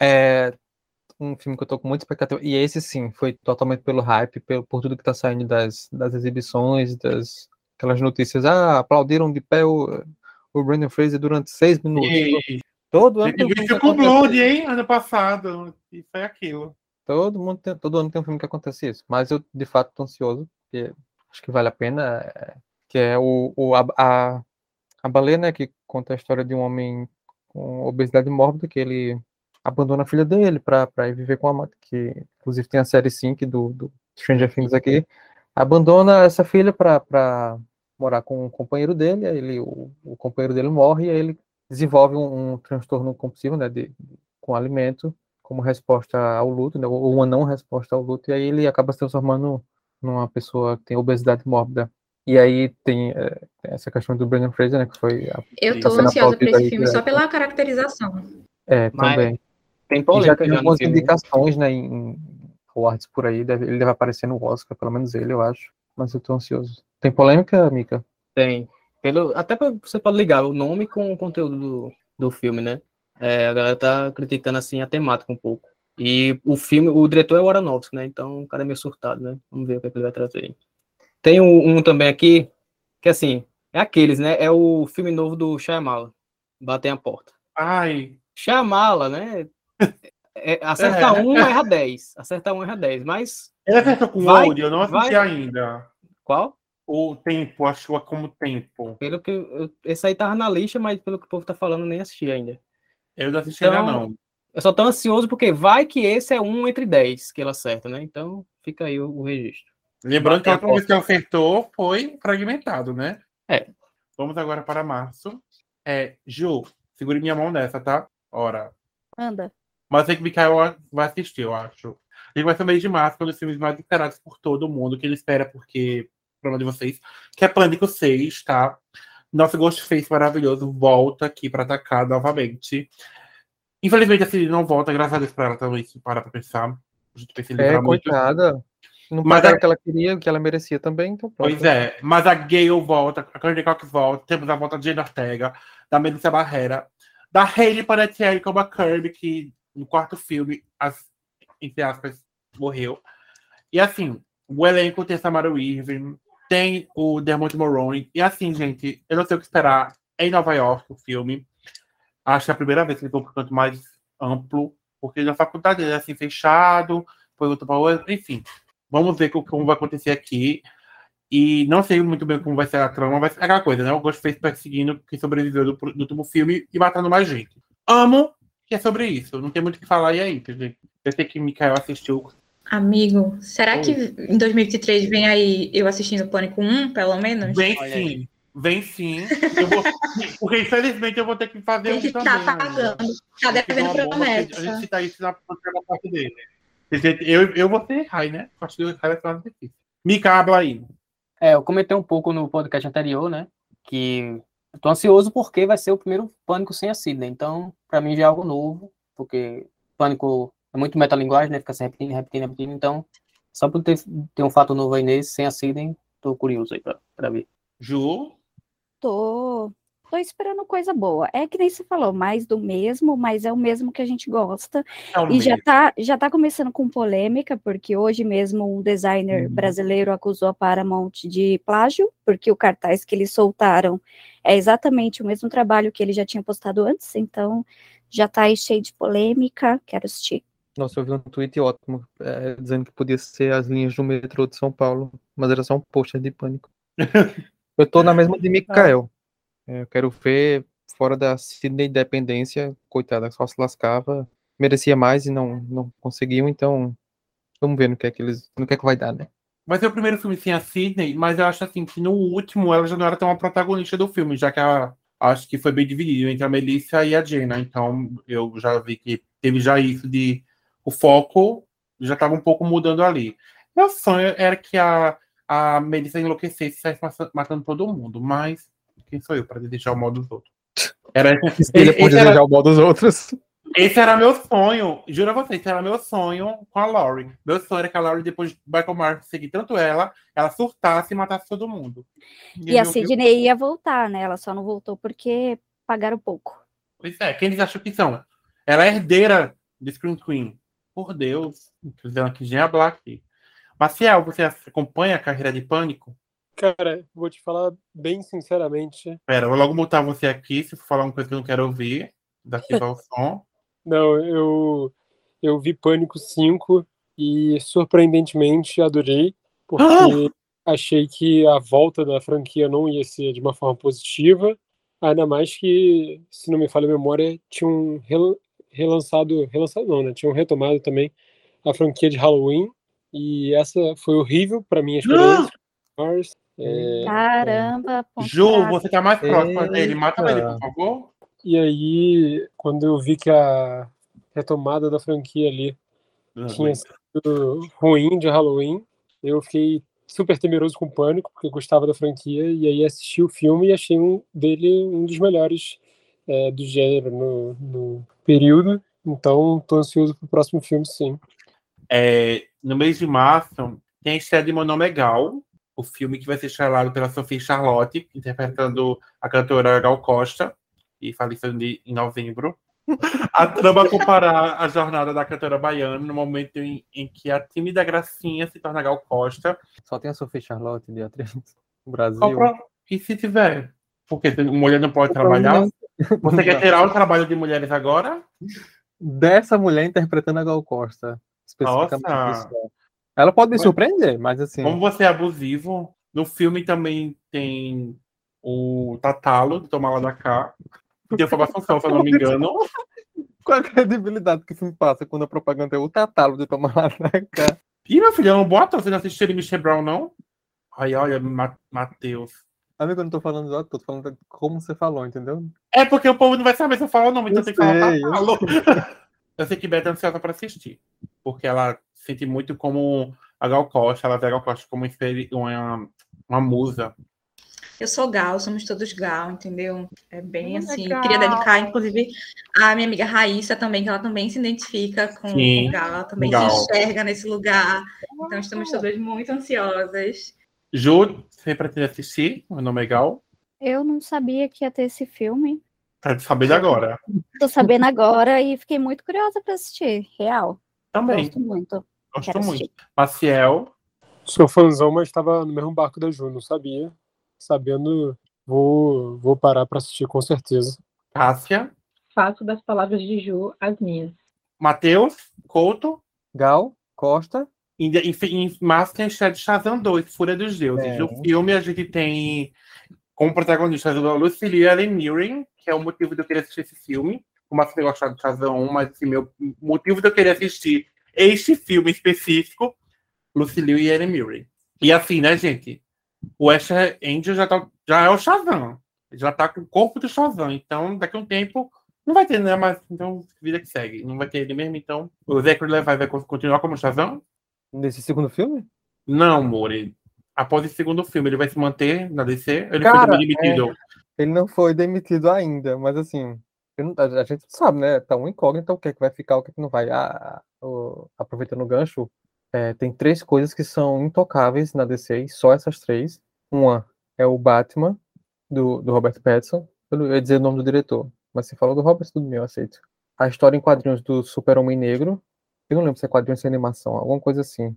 É, um filme que eu tô com muita expectativa. E esse sim, foi totalmente pelo hype, pelo, por tudo que tá saindo das, das exibições, das aquelas notícias. Ah, aplaudiram de pé o, o Brandon Fraser durante seis minutos. E... Todo ano. Tem um com Blood, hein? Ano passado. E foi aquilo. Todo, mundo tem, todo ano tem um filme que acontece isso. Mas eu, de fato, tô ansioso, porque acho que vale a pena. É, que é o, o a, a, a baleia, né? Que conta a história de um homem com obesidade mórbida, que ele abandona a filha dele para ir viver com a mãe, que inclusive tem a série 5 do, do Stranger Things aqui, abandona essa filha para morar com o companheiro dele, aí ele, o, o, companheiro dele morre e aí ele desenvolve um, um transtorno compulsivo, né, de, com alimento, como resposta ao luto, né, ou uma não resposta ao luto, e aí ele acaba se transformando numa pessoa que tem obesidade mórbida. E aí tem, é, tem essa questão do Brandon Fraser, né, que foi... A, Eu tô ansiosa para esse filme, só pela caracterização. É, também. Mas... Tem polêmica já tem algumas indicações, né, em awards por aí, deve, ele deve aparecer no Oscar, pelo menos ele, eu acho. Mas eu tô ansioso. Tem polêmica, Mika? Tem. Pelo, até pra, você pode ligar o nome com o conteúdo do, do filme, né? É, a galera tá criticando, assim, a temática um pouco. E o filme, o diretor é o Aronofsky, né? Então o cara é meio surtado, né? Vamos ver o que, é que ele vai trazer. Tem um, um também aqui, que assim, É aqueles, né? É o filme novo do Shyamala. Batem a porta. Ai, Shyamala, né? É, acerta É. um, erra 10. Acerta um, erra 10. Mas ele acertou com Vai, Old, eu não assisti vai. ainda. qual? O tempo, achou como tempo. Pelo que eu, esse aí tava na lista, mas pelo que o povo tá falando, nem assisti ainda. Eu não assisti Então, ainda, não. Eu só tô ansioso porque vai que esse é um entre 10 que ele acerta, né? Então fica aí o, o registro. Lembrando que a última vez que acertou foi fragmentado, né? É. Vamos agora para março. É, Ju, segure minha mão nessa, tá? Ora. Anda. Mas sei que o Mikael vai assistir, eu acho. E vai ser o mês de março, um dos filmes mais esperados por todo mundo, que ele espera porque, problema de vocês, que é Pânico 6, tá? Nosso Ghostface maravilhoso volta aqui para atacar novamente. Infelizmente, assim, não volta, graças a Deus pra ela também, se para pra pensar. A gente pensa em É, livrar muito. coitada. Não Mas a- o que ela queria, o que ela merecia também, então pronto. Pois é, mas a Gale volta, a Courtney Cox volta, temos a volta de Jane Ortega, da Melissa Barrera, da Hayley Panettiere como a Kirby, que no quarto filme, as, entre aspas, morreu. E assim, o elenco tem Samara Weaving, tem o Dermot Mulroney, e assim, gente, eu não sei o que esperar. É em Nova York o filme. Acho que é a primeira vez que vão para um canto mais amplo, porque na faculdade ele é assim, fechado, foi outro para outro, enfim. Vamos ver co- como vai acontecer aqui. E não sei muito bem como vai ser a trama, vai ser aquela coisa, né? O Ghostface perseguindo quem sobreviveu do, do último filme e matando mais gente. Amo que é sobre isso. Não tem muito o que falar. E aí, gente? Eu sei que o Mikael assistiu. Amigo, será Oi. que em 2023 vem aí eu assistindo Pânico 1, pelo menos? Vem Olha sim. Vem sim. Eu vou... Porque infelizmente eu vou ter que fazer Tem um que também. tá ainda. pagando. Tá Porque devendo amor, A gente promessa. cita isso na parte dele. Eu, eu vou ser Rai, né? Acho que o Rai vai ser mais difícil. Mika, habla aí. É, eu comentei um pouco no podcast anterior, né? Que tô ansioso porque vai ser o primeiro Pânico sem a Sidney. Então, pra mim já é algo novo, porque Pânico é muito metalinguagem, né? Fica se repetindo, repetindo, repetindo. Então, só por ter, ter um fato novo aí nesse, sem a Sidney, tô curioso aí pra, pra ver. Ju. Tô, tô esperando coisa boa. É que nem se falou, mais do mesmo, mas é o mesmo que a gente gosta. É E já tá, já tá começando com polêmica, porque hoje mesmo um designer Uhum. brasileiro acusou a Paramount de plágio, porque o cartaz que eles soltaram é exatamente o mesmo trabalho que ele já tinha postado antes, então já tá aí cheio de polêmica, quero assistir. Nossa, eu vi um tweet ótimo, é, dizendo que podia ser as linhas do metrô de São Paulo, mas era só um pôster de pânico. Eu tô na mesma de Mikael. É, eu quero ver fora da Sidney Independência, coitada, só se lascava, merecia mais e não, não conseguiu, então vamos ver no que é que eles, no que é que vai dar, né? Vai ser o primeiro filme sem a Sidney, mas eu acho assim que no último ela já não era tão a protagonista do filme, já que ela acho que foi bem dividido entre a Melissa e a Jenna. Então eu já vi que teve já isso de o foco já estava um pouco mudando ali. Meu sonho era que a, a Melissa enlouquecesse e saísse matando todo mundo, mas quem sou eu para desejar o mal dos outros? Era, Ele pode esse, era, desejar o mal dos outros. esse era meu sonho, juro a vocês, esse era meu sonho com a Laurie. Meu sonho era que a Laurie, depois de Michael Myers seguir tanto ela, ela surtasse e matasse todo mundo. E a eu- eu- Sidney ia voltar, né? Ela só não voltou porque pagaram pouco. Pois é, quem eles acham que são? Ela é herdeira de Scream Queen. Por Deus, dizendo aqui já é Black. Maciel, você acompanha a carreira de Pânico? Cara, vou te falar bem sinceramente. Pera, eu vou logo mutar você aqui, se for falar uma coisa que eu não quero ouvir. Daqui vai o som. Não, eu, eu vi Pânico 5 e surpreendentemente adorei, porque achei que a volta da franquia não ia ser de uma forma positiva, ainda mais que, se não me falha a memória, tinham rel- relançado, relançado não, né? Tinham retomado também a franquia de Halloween, e essa foi horrível para minha experiência. Mars, é, Caramba, Ju, você tá mais próxima dele. Mata ele, por favor. E aí, quando eu vi que a retomada da franquia ali Não, tinha sido ruim de Halloween, eu fiquei super temeroso com Pânico, porque eu gostava da franquia, e aí assisti o filme e achei um dele um dos melhores é, do gênero no, no período. Então, tô ansioso pro próximo filme, sim. É, no mês de março, tem a estreia de Meu Nome é Gal, o filme que vai ser estrelado pela Sophie Charlotte, interpretando a cantora Gal Costa, e faleceu em novembro. A trama comparar a jornada da cantora baiana no momento em, em que a tímida Gracinha se torna Gal Costa. Só tem a Sophie Charlotte de atriz no Brasil. Pro- E se tiver? Porque mulher não pode trabalhar? Você quer tirar o trabalho de mulheres agora? Dessa mulher interpretando a Gal Costa. Especificamente. Nossa. isso. Ela pode me Mas- surpreender, mas assim. Como você é abusivo, no filme também tem o Tatalo, de Tomar Lá da Cá. que Tem o Fábio Assunção, se eu não me engano. Qual a credibilidade que o filme passa quando a propaganda é o tatalo de tomar lá na cara? Ih, meu filho, eu não boto, você não ele Michelle Brown, não? Ai, olha, Ma Matheus. Amigo, eu não tô falando do ator, tô falando de como você falou, entendeu? É porque o povo não vai saber se eu falar o nome, então Eu tem que falar sei, eu Tatalo. Eu sei que Beta é ansiosa para assistir. Porque ela sente muito como a Gal Costa, ela vê a Gal Costa como uma, uma musa. Eu sou Gal, somos todos Gal, entendeu? É bem Hum, assim. legal. Queria dedicar, inclusive, a minha amiga Raíssa também, que ela também se identifica com Sim, o Gal, ela também Gal. se enxerga nesse lugar. Então estamos todas muito ansiosas. Ju, você pretende assistir? Meu nome é Gal. Eu não sabia que ia ter esse filme. Tá sabendo agora. Tô sabendo agora e fiquei muito curiosa para assistir. Real. Também, Gosto muito. gosto Quero muito. assistir. Maciel, Sou fãzão, mas estava no mesmo barco da Ju, não sabia. Sabendo, vou, vou parar para assistir com certeza. Cássia, Faço das palavras de Ju as minhas. Matheus, Couto, Gal, Costa, em, em, em Masterchef Shazam 2, Fúria dos Deuses. É. No filme a gente tem como protagonistas a Lucille e Ellen Mirren, que é o motivo de eu querer assistir esse filme. Eu tenha gostado de Shazam 1, mas assim, meu motivo de eu querer assistir este filme específico, Lucille e Ellen Mirren. E assim, né, gente? O Asher Angel já, tá, já é o Shazam. Ele já tá com o corpo do Shazam. Então, daqui a um tempo, não vai ter, né? Mas, então, vida que segue. Não vai ter ele mesmo, então. O Zachary Levi vai continuar como Shazam? nesse segundo filme? Não, Mori. Após esse segundo filme, ele vai se manter na DC? Ele Cara, foi demitido. Ele não foi demitido ainda, mas assim, a, a gente sabe, né? Tá um incógnito o que é que vai ficar, o que é que não vai. Ah, o- aproveitando o gancho, é, tem três coisas que são intocáveis na DC, só essas três. Uma é o Batman, do, do Robert Pattinson. Eu ia dizer o nome do diretor, mas se falou do Robert, tudo bem, eu aceito. A história em quadrinhos do Super-Homem Negro. Eu não lembro se é quadrinhos sem animação, alguma coisa assim.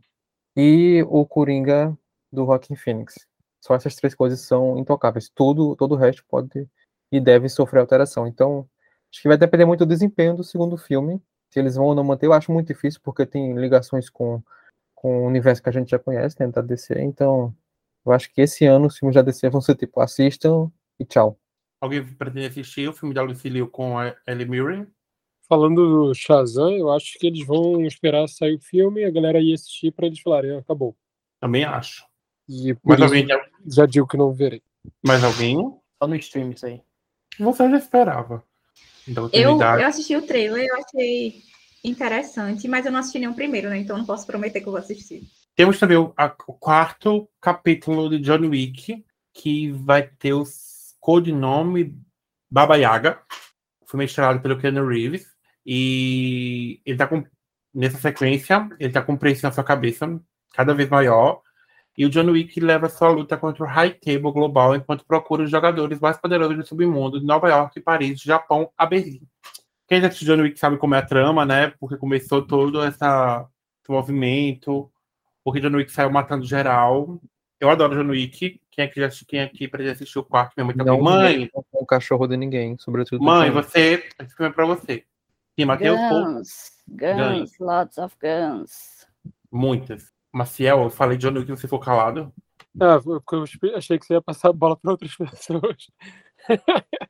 E o Coringa do Joaquin Phoenix. Só essas três coisas são intocáveis. Tudo, todo o resto pode e deve sofrer alteração. Então, acho que vai depender muito do desempenho do segundo filme. Se eles vão ou não manter, eu acho muito difícil, porque tem ligações com, com o universo que a gente já conhece dentro da DC. Então, eu acho que esse ano os filmes da DC vão ser tipo, assistam e tchau. Alguém pretende assistir o filme da Lucille com a Ellie Mirren? Falando do Shazam, eu acho que eles vão esperar sair o filme e a galera ir assistir para eles falarem, "Ah, acabou. Também acho. E Mas alguém, já digo que não verei. mais alguém? Só no stream isso aí. Você já esperava. Da Eu, eu assisti o trailer, eu achei interessante, mas eu não assisti nenhum primeiro, né? Então não posso prometer que eu vou assistir. Temos também o, a- o quarto capítulo de John Wick, que vai ter o codinome Baba Yaga. Foi estrelado pelo Keanu Reeves. E ele tá com. Nessa sequência, ele tá com um preço na sua cabeça, cada vez maior. E o John Wick leva sua luta contra o High Table Global enquanto procura os jogadores mais poderosos do submundo de Nova York, Paris, Japão a Berlim. Quem já assistiu John Wick sabe como é a trama, né? Porque começou todo essa, esse movimento porque John Wick saiu matando geral. Eu adoro John Wick. Quem aqui já quem aqui pra assistir o quarto? Minha mãe também. Não Mãe, com o cachorro de ninguém, sobretudo. do mãe, você. Esse filme é pra você. Sim, Matheus, pô, Guns, guns, lots of guns. muitas. Maciel, eu falei John Wick, você for calado. Ah, porque eu achei que você ia passar a bola para outras pessoas.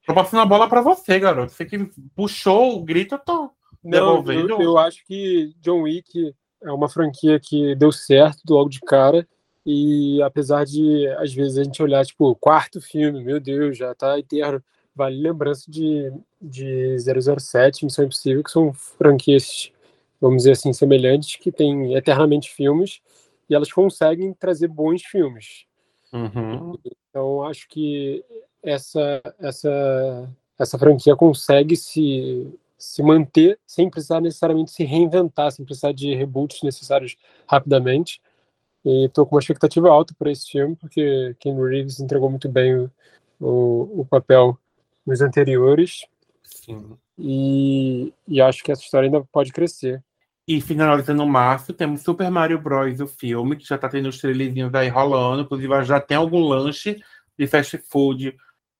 Tô passando a bola pra você, garoto. Você que puxou o grito, eu tô Não, devolvendo. eu, eu acho que John Wick é uma franquia que deu certo logo de cara. E apesar de, às vezes, a gente olhar, tipo, quarto filme, meu Deus, já tá eterno. Vale lembrança de, de 007, Missão Impossível, que são franquias, vamos dizer assim, semelhantes, que têm eternamente filmes e elas conseguem trazer bons filmes. Uhum. Então, acho que essa, essa, essa franquia consegue se, se manter sem precisar necessariamente se reinventar, sem precisar de reboots necessários rapidamente. E estou com uma expectativa alta para esse filme, porque Ken Reeves entregou muito bem o, o, o papel nos anteriores. Sim. E, e acho que essa história ainda pode crescer. E finalizando março, temos Super Mario Bros. o filme, que já tá tendo os trailerzinhos aí rolando. Inclusive, já tem algum lanche de fast food,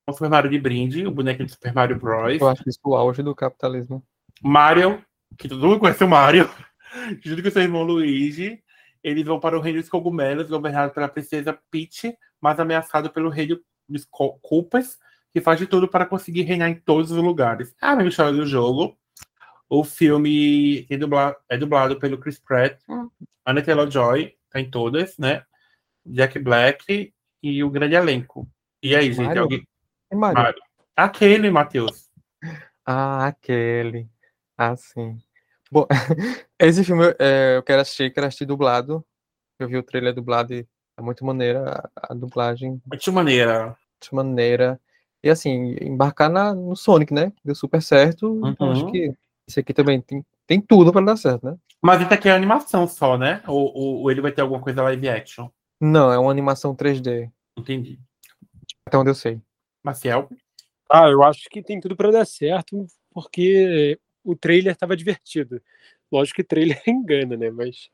o Super Mario de brinde, o boneco de Super Mario Bros. Eu acho isso o auge do capitalismo. Mario, que todo mundo conhece o Mario, junto com seu irmão Luigi, eles vão para o reino dos cogumelos, governado pela princesa Peach, mas ameaçado pelo rei dos Culpas, que faz de tudo para conseguir reinar em todos os lugares. A mesma história do jogo. O filme é dublado, é dublado pelo Chris Pratt, hum. Anna Taylor-Joy, tá em todas, né? Jack Black e o grande elenco. E aí, gente? Alguém... É Mário. Mário. Aquele, Matheus. Ah, aquele. Ah, sim. Bom, esse filme é, eu quero assistir, quero assistir dublado. Eu vi o trailer dublado e é muito maneira a, a dublagem. Muito maneira. Muito maneira. E assim, embarcar na, no Sonic, né? Deu super certo. Uhum. Então acho uhum. que esse aqui também tem, tem tudo para dar certo, né? Mas esse aqui é animação só, né? Ou, ou, ou, ele vai ter alguma coisa live action? Não, é uma animação 3D. Entendi. Até onde eu sei. Marcial? Ah, eu acho que tem tudo para dar certo, porque o trailer estava divertido. Lógico que trailer engana, né? Mas.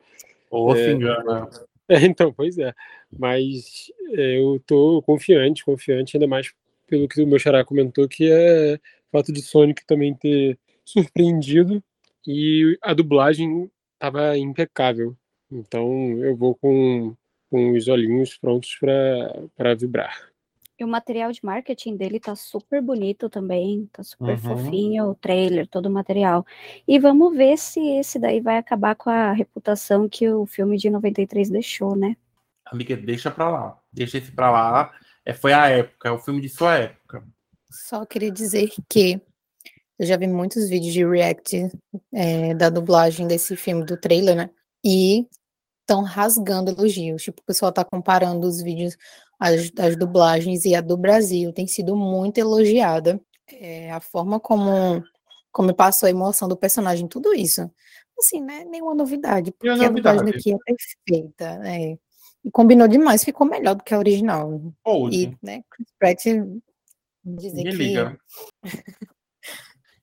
Ou é, se engana. É, então, pois é. Mas é, eu tô confiante, confiante, ainda mais pelo que o meu xará comentou, que é o fato de Sonic também ter surpreendido e a dublagem estava impecável. Então eu vou com, com os olhinhos prontos para vibrar. E o material de marketing dele tá super bonito também, tá super uhum. fofinho, o trailer, todo o material. E vamos ver se esse daí vai acabar com a reputação que o filme de 93 deixou, né? Amiga, deixa pra lá. Deixa esse pra lá. É, foi a época, é o filme de sua época. Só queria dizer que eu já vi muitos vídeos de react é, da dublagem desse filme, do trailer, né? E estão rasgando elogios. Tipo, o pessoal tá comparando os vídeos, as, as dublagens e a do Brasil tem sido muito elogiada. É, a forma como, como passou a emoção do personagem, tudo isso. Assim, né? Nenhuma novidade, porque a dublagem aqui é perfeita, né? E combinou demais, ficou melhor do que a original. E, né, Chris Pratt dizer Me que... liga.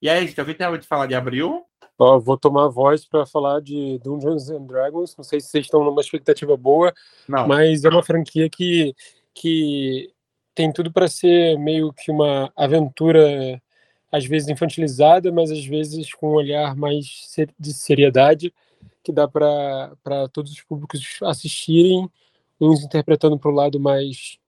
e aí, gente, tem algo de falar de abril? Ó, vou tomar a voz para falar de Dungeons and Dragons. Não sei se vocês estão numa expectativa boa, Não. mas é uma franquia que, que tem tudo para ser meio que uma aventura, às vezes infantilizada, mas às vezes com um olhar mais de seriedade, que dá para todos os públicos assistirem uns interpretando para o lado mais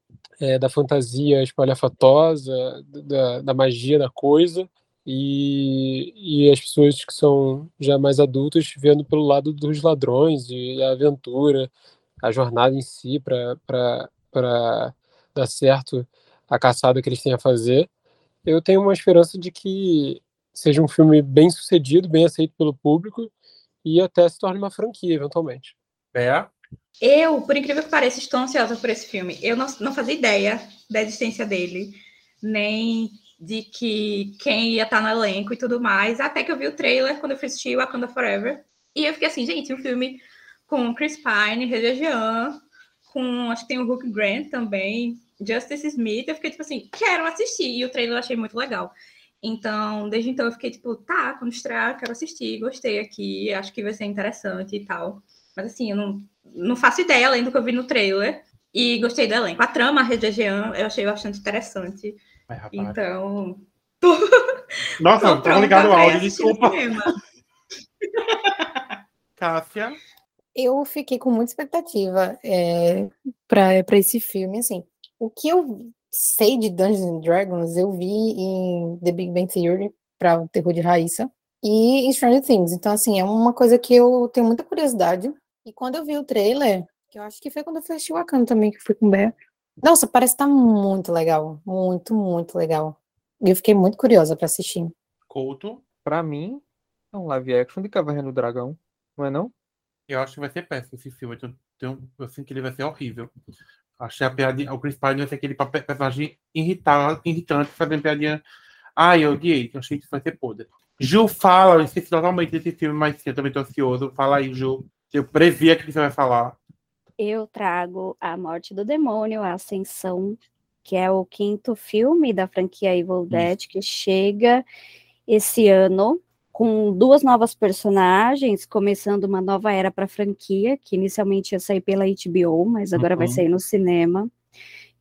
é, da fantasia espalhafatosa, da, da magia da coisa, e, e as pessoas que são já mais adultas vendo pelo lado dos ladrões e a aventura, a jornada em si para dar certo a caçada que eles têm a fazer. Eu tenho uma esperança de que seja um filme bem sucedido, bem aceito pelo público e até se torne uma franquia eventualmente. É. Eu, por incrível que pareça, estou ansiosa por esse filme. Eu não, não fazia ideia da existência dele, nem de que quem ia estar no elenco e tudo mais, até que eu vi o trailer quando eu fui assistir Wakanda Forever. E eu fiquei assim, gente, um filme com Chris Pine, Rede Jean, com, acho que tem o Hulk Grant também, Justice Smith, eu fiquei tipo assim, quero assistir, e o trailer eu achei muito legal. Então, desde então eu fiquei tipo, tá, quando estrear, quero assistir, gostei aqui, acho que vai ser interessante e tal. Mas assim, eu não, não faço ideia além do que eu vi no trailer. E gostei do elenco. A trama, a Jean, eu achei bastante interessante. Então. Tô... Nossa, tô ligado ao áudio, desculpa. Cássia. Eu fiquei com muita expectativa é, para esse filme, assim. O que eu sei de Dungeons and Dragons, eu vi em The Big Bang Theory, para o terror de Raíssa, e em Stranger Things. Então, assim, é uma coisa que eu tenho muita curiosidade. E quando eu vi o trailer, que eu acho que foi quando eu fui assistir Wakanda também, que fui com o Bear. Nossa, parece estar tá muito legal. Muito, muito legal. E eu fiquei muito curiosa para assistir. Couto. Pra mim, é um live action de Caverna do Dragão, não é não? Eu acho que vai ser péssimo esse filme. Eu, tenho, eu sinto que ele vai ser horrível. Achei a piadinha. O Chris Pine vai ser aquele personagem irritado, irritante, fazendo piadinha. Ai, eu odiei. Eu achei que isso vai ser podre. Ju, fala. Eu esqueci totalmente desse filme, mas sim, eu também tô ansioso. Fala aí, Ju. Eu previa que você vai falar. Eu trago A Morte do Demônio, A Ascensão, que é o quinto filme da franquia Evil Dead, que chega esse ano com duas novas personagens, começando uma nova era para a franquia, que inicialmente ia sair pela HBO, mas agora uhum. vai sair no cinema.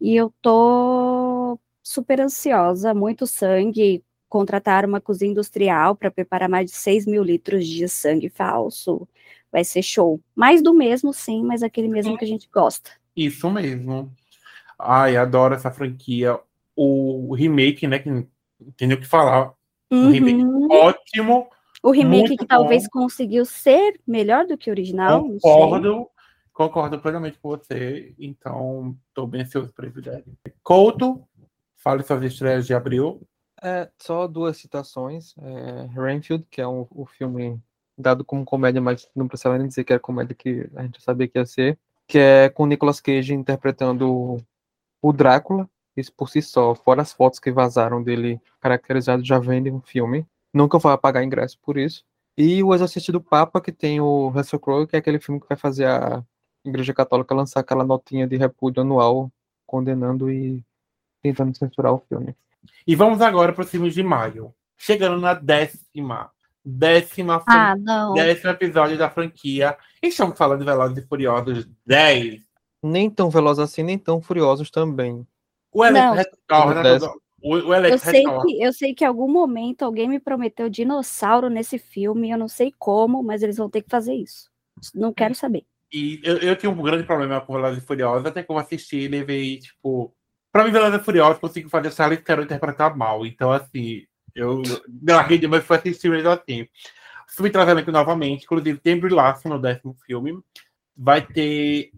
E eu tô super ansiosa, muito sangue. Contratar uma cozinha industrial para preparar mais de 6 mil litros de sangue falso. Vai ser show. Mais do mesmo, sim, mas aquele mesmo que a gente gosta. Isso mesmo. Ai, adoro essa franquia. O remake, né? Que nem o que falar. Um remake Uhum. ótimo. O remake que talvez bom. conseguiu ser melhor do que o original. Concordo. Concordo plenamente com você. Então, estou bem ansioso para esse dele. Couto, fale suas estreias de abril. É, só duas citações. É, Rainfield, que é um, o filme dado como comédia, mas não precisava nem dizer que era comédia, que a gente sabia que ia ser. Que é com Nicolas Cage interpretando o, o Drácula. Isso por si só, fora as fotos que vazaram dele caracterizado, já vende um filme. Nunca vou pagar ingresso por isso. E o Exorcista do Papa, que tem o Russell Crowe, que é aquele filme que vai fazer a Igreja Católica lançar aquela notinha de repúdio anual, condenando e tentando censurar o filme. E vamos agora para os filmes de maio. Chegando na décima. Décima, Ah, não. décimo episódio da franquia. E estamos falando de Velozes e Furiosos 10. Nem tão velozes assim, nem tão furiosos também. O Não. retorna. O, o elenco Eu sei, retorna. que, eu sei que em algum momento alguém me prometeu dinossauro nesse filme, eu não sei como, mas eles vão ter que fazer isso. Não quero saber. E eu, eu tinha um grande problema com Velozes e Furiosos, até que eu assisti e levei, tipo... Pra mim, Velozes e Furiosos, eu consigo fazer Charlize Theron interpretar mal. Então, assim, eu larguei de mas fui assistir mesmo assim. O filme traz elenco novamente, inclusive tem Brie Larson no décimo filme. Vai ter,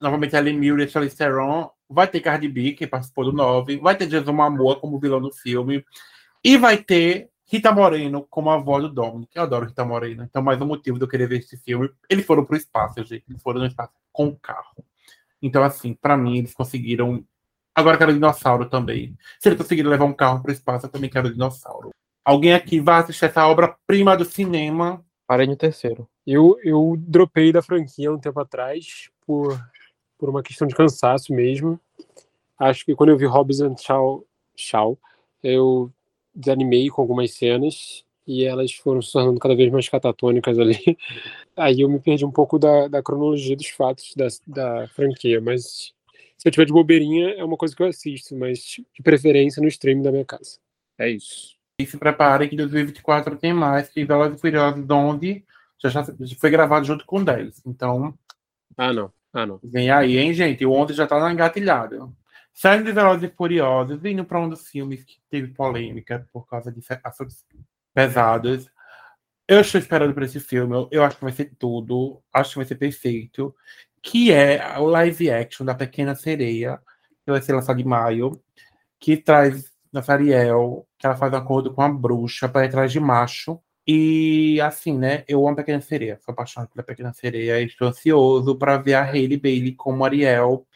novamente, a Mirren e Charlize Theron. Vai ter Cardi B, que participou do 9. Vai ter Jason Momoa como vilão do filme. E vai ter Rita Moreno como a avó do Dominic. Eu adoro Rita Moreno. Então, mais um motivo de eu querer ver esse filme. Eles foram pro espaço, gente. Eles foram no espaço com o carro. Então, assim, pra mim, eles conseguiram. Agora quero dinossauro também. Se eles conseguiram levar um carro pro espaço, eu também quero dinossauro. Alguém aqui vai assistir essa obra-prima do cinema? Parei no terceiro. Eu, eu dropei da franquia um tempo atrás por, por uma questão de cansaço mesmo. Acho que quando eu vi Hobbs and Shaw, Shaw, eu desanimei com algumas cenas e elas foram se tornando cada vez mais catatônicas ali. Aí eu me perdi um pouco da, da cronologia dos fatos da, da franquia, mas se eu tiver de bobeirinha é uma coisa que eu assisto, mas de preferência no stream da minha casa. É isso. E se preparem que 2024 tem mais, que Velozes e Furiosos 11 já, já foi gravado junto com 10. Então, Ah, não. Ah, não. vem aí, hein, gente? O 11 já tá na engatilhada. Saindo de Velozes e Furiosos, indo para um dos filmes que teve polêmica por causa de assuntos pesados. Eu estou esperando por esse filme. Eu, eu acho que vai ser tudo. Acho que vai ser perfeito. Que é o live action da Pequena Sereia, que vai ser lançado em maio, que traz nossa Ariel, que ela faz acordo com a bruxa para ir atrás de macho. E assim, né? Eu amo a Pequena Sereia, sou apaixonado pela Pequena Sereia. Estou ansioso para ver a Hailey Bailey como Ariel.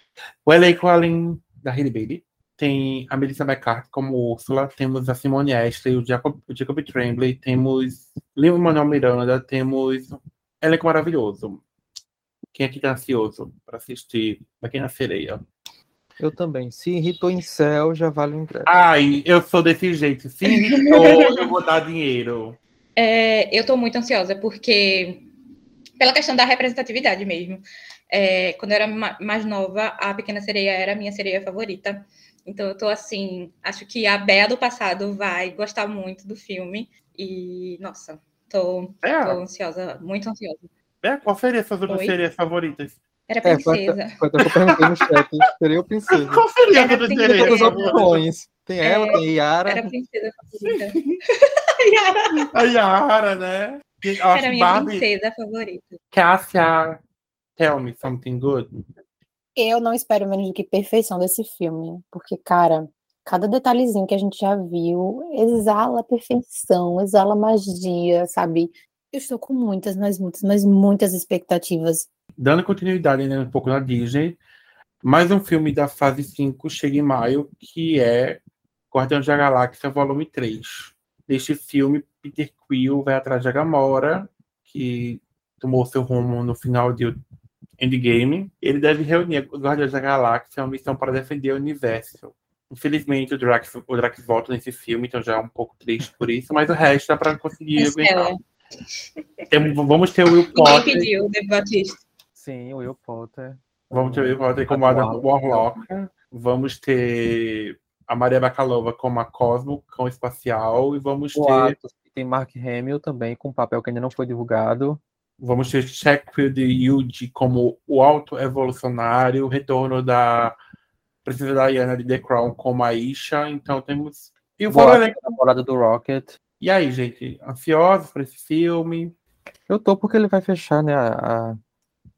O elenco, além da Hailey Bailey, tem a Melissa McCarthy como Úrsula, temos a Simone Ashley, o Jacob, o Jacob Tremblay, temos Lin Manuel Miranda, temos elenco maravilhoso. Quem aqui tá ansioso para assistir Pequena Sereia? Eu também. Se irritou em céu, já vale o ingresso. Ai, eu sou desse jeito. Se irritou, eu vou dar dinheiro. É, eu tô muito ansiosa, porque pela questão da representatividade mesmo. É, quando eu era ma- mais nova, a Pequena Sereia era a minha sereia favorita. Então eu tô assim, acho que a Bea do passado vai gostar muito do filme. E, nossa, tô, tô É, ansiosa, muito ansiosa. É qual seria suas Oi? favoritas? Era É, foi princesa. até, foi eu perguntei no chat. Seria o princesa. Qual seria a princesa. favorita? opções. Tem ela, tem Yara. Era a princesa favorita. A Yara, né? Era a minha Barbie, princesa favorita. Cássia, tell me something good. Eu não espero menos do que perfeição desse filme, porque, cara, cada detalhezinho que a gente já viu exala perfeição, exala magia, sabe? Eu estou com muitas, mas muitas, mas muitas expectativas. Dando continuidade ainda um pouco na Disney, mais um filme da fase 5 chega em maio, que é Guardiões da Galáxia Volume 3. Neste filme, Peter Quill vai atrás da Gamora, que tomou seu rumo no final de Endgame. Ele deve reunir os Guardiões da Galáxia em uma missão para defender o universo. Infelizmente, o Drax, o Drax volta nesse filme, então já é um pouco triste por isso, mas o resto dá para conseguir Estela. aguentar. Temos- vamos ter o Will Potter. pediu, Dave Batista. Sim, o Will Potter. Vamos ter o Will Potter como Adam Warlock. Vamos ter a Maria Bakalova como a Cosmo, cão espacial, e vamos ter. Boatos. Tem Mark Hamill também, com um papel que ainda não foi divulgado. Vamos ter Sheffield Yuji como o alto evolucionário, o retorno da Princesa Diana de The Crown como a Isha. Então temos. E o elenco. da temporada do Rocket. E aí, gente, ansiosos para esse filme? Eu tô porque ele vai fechar, né, a, a,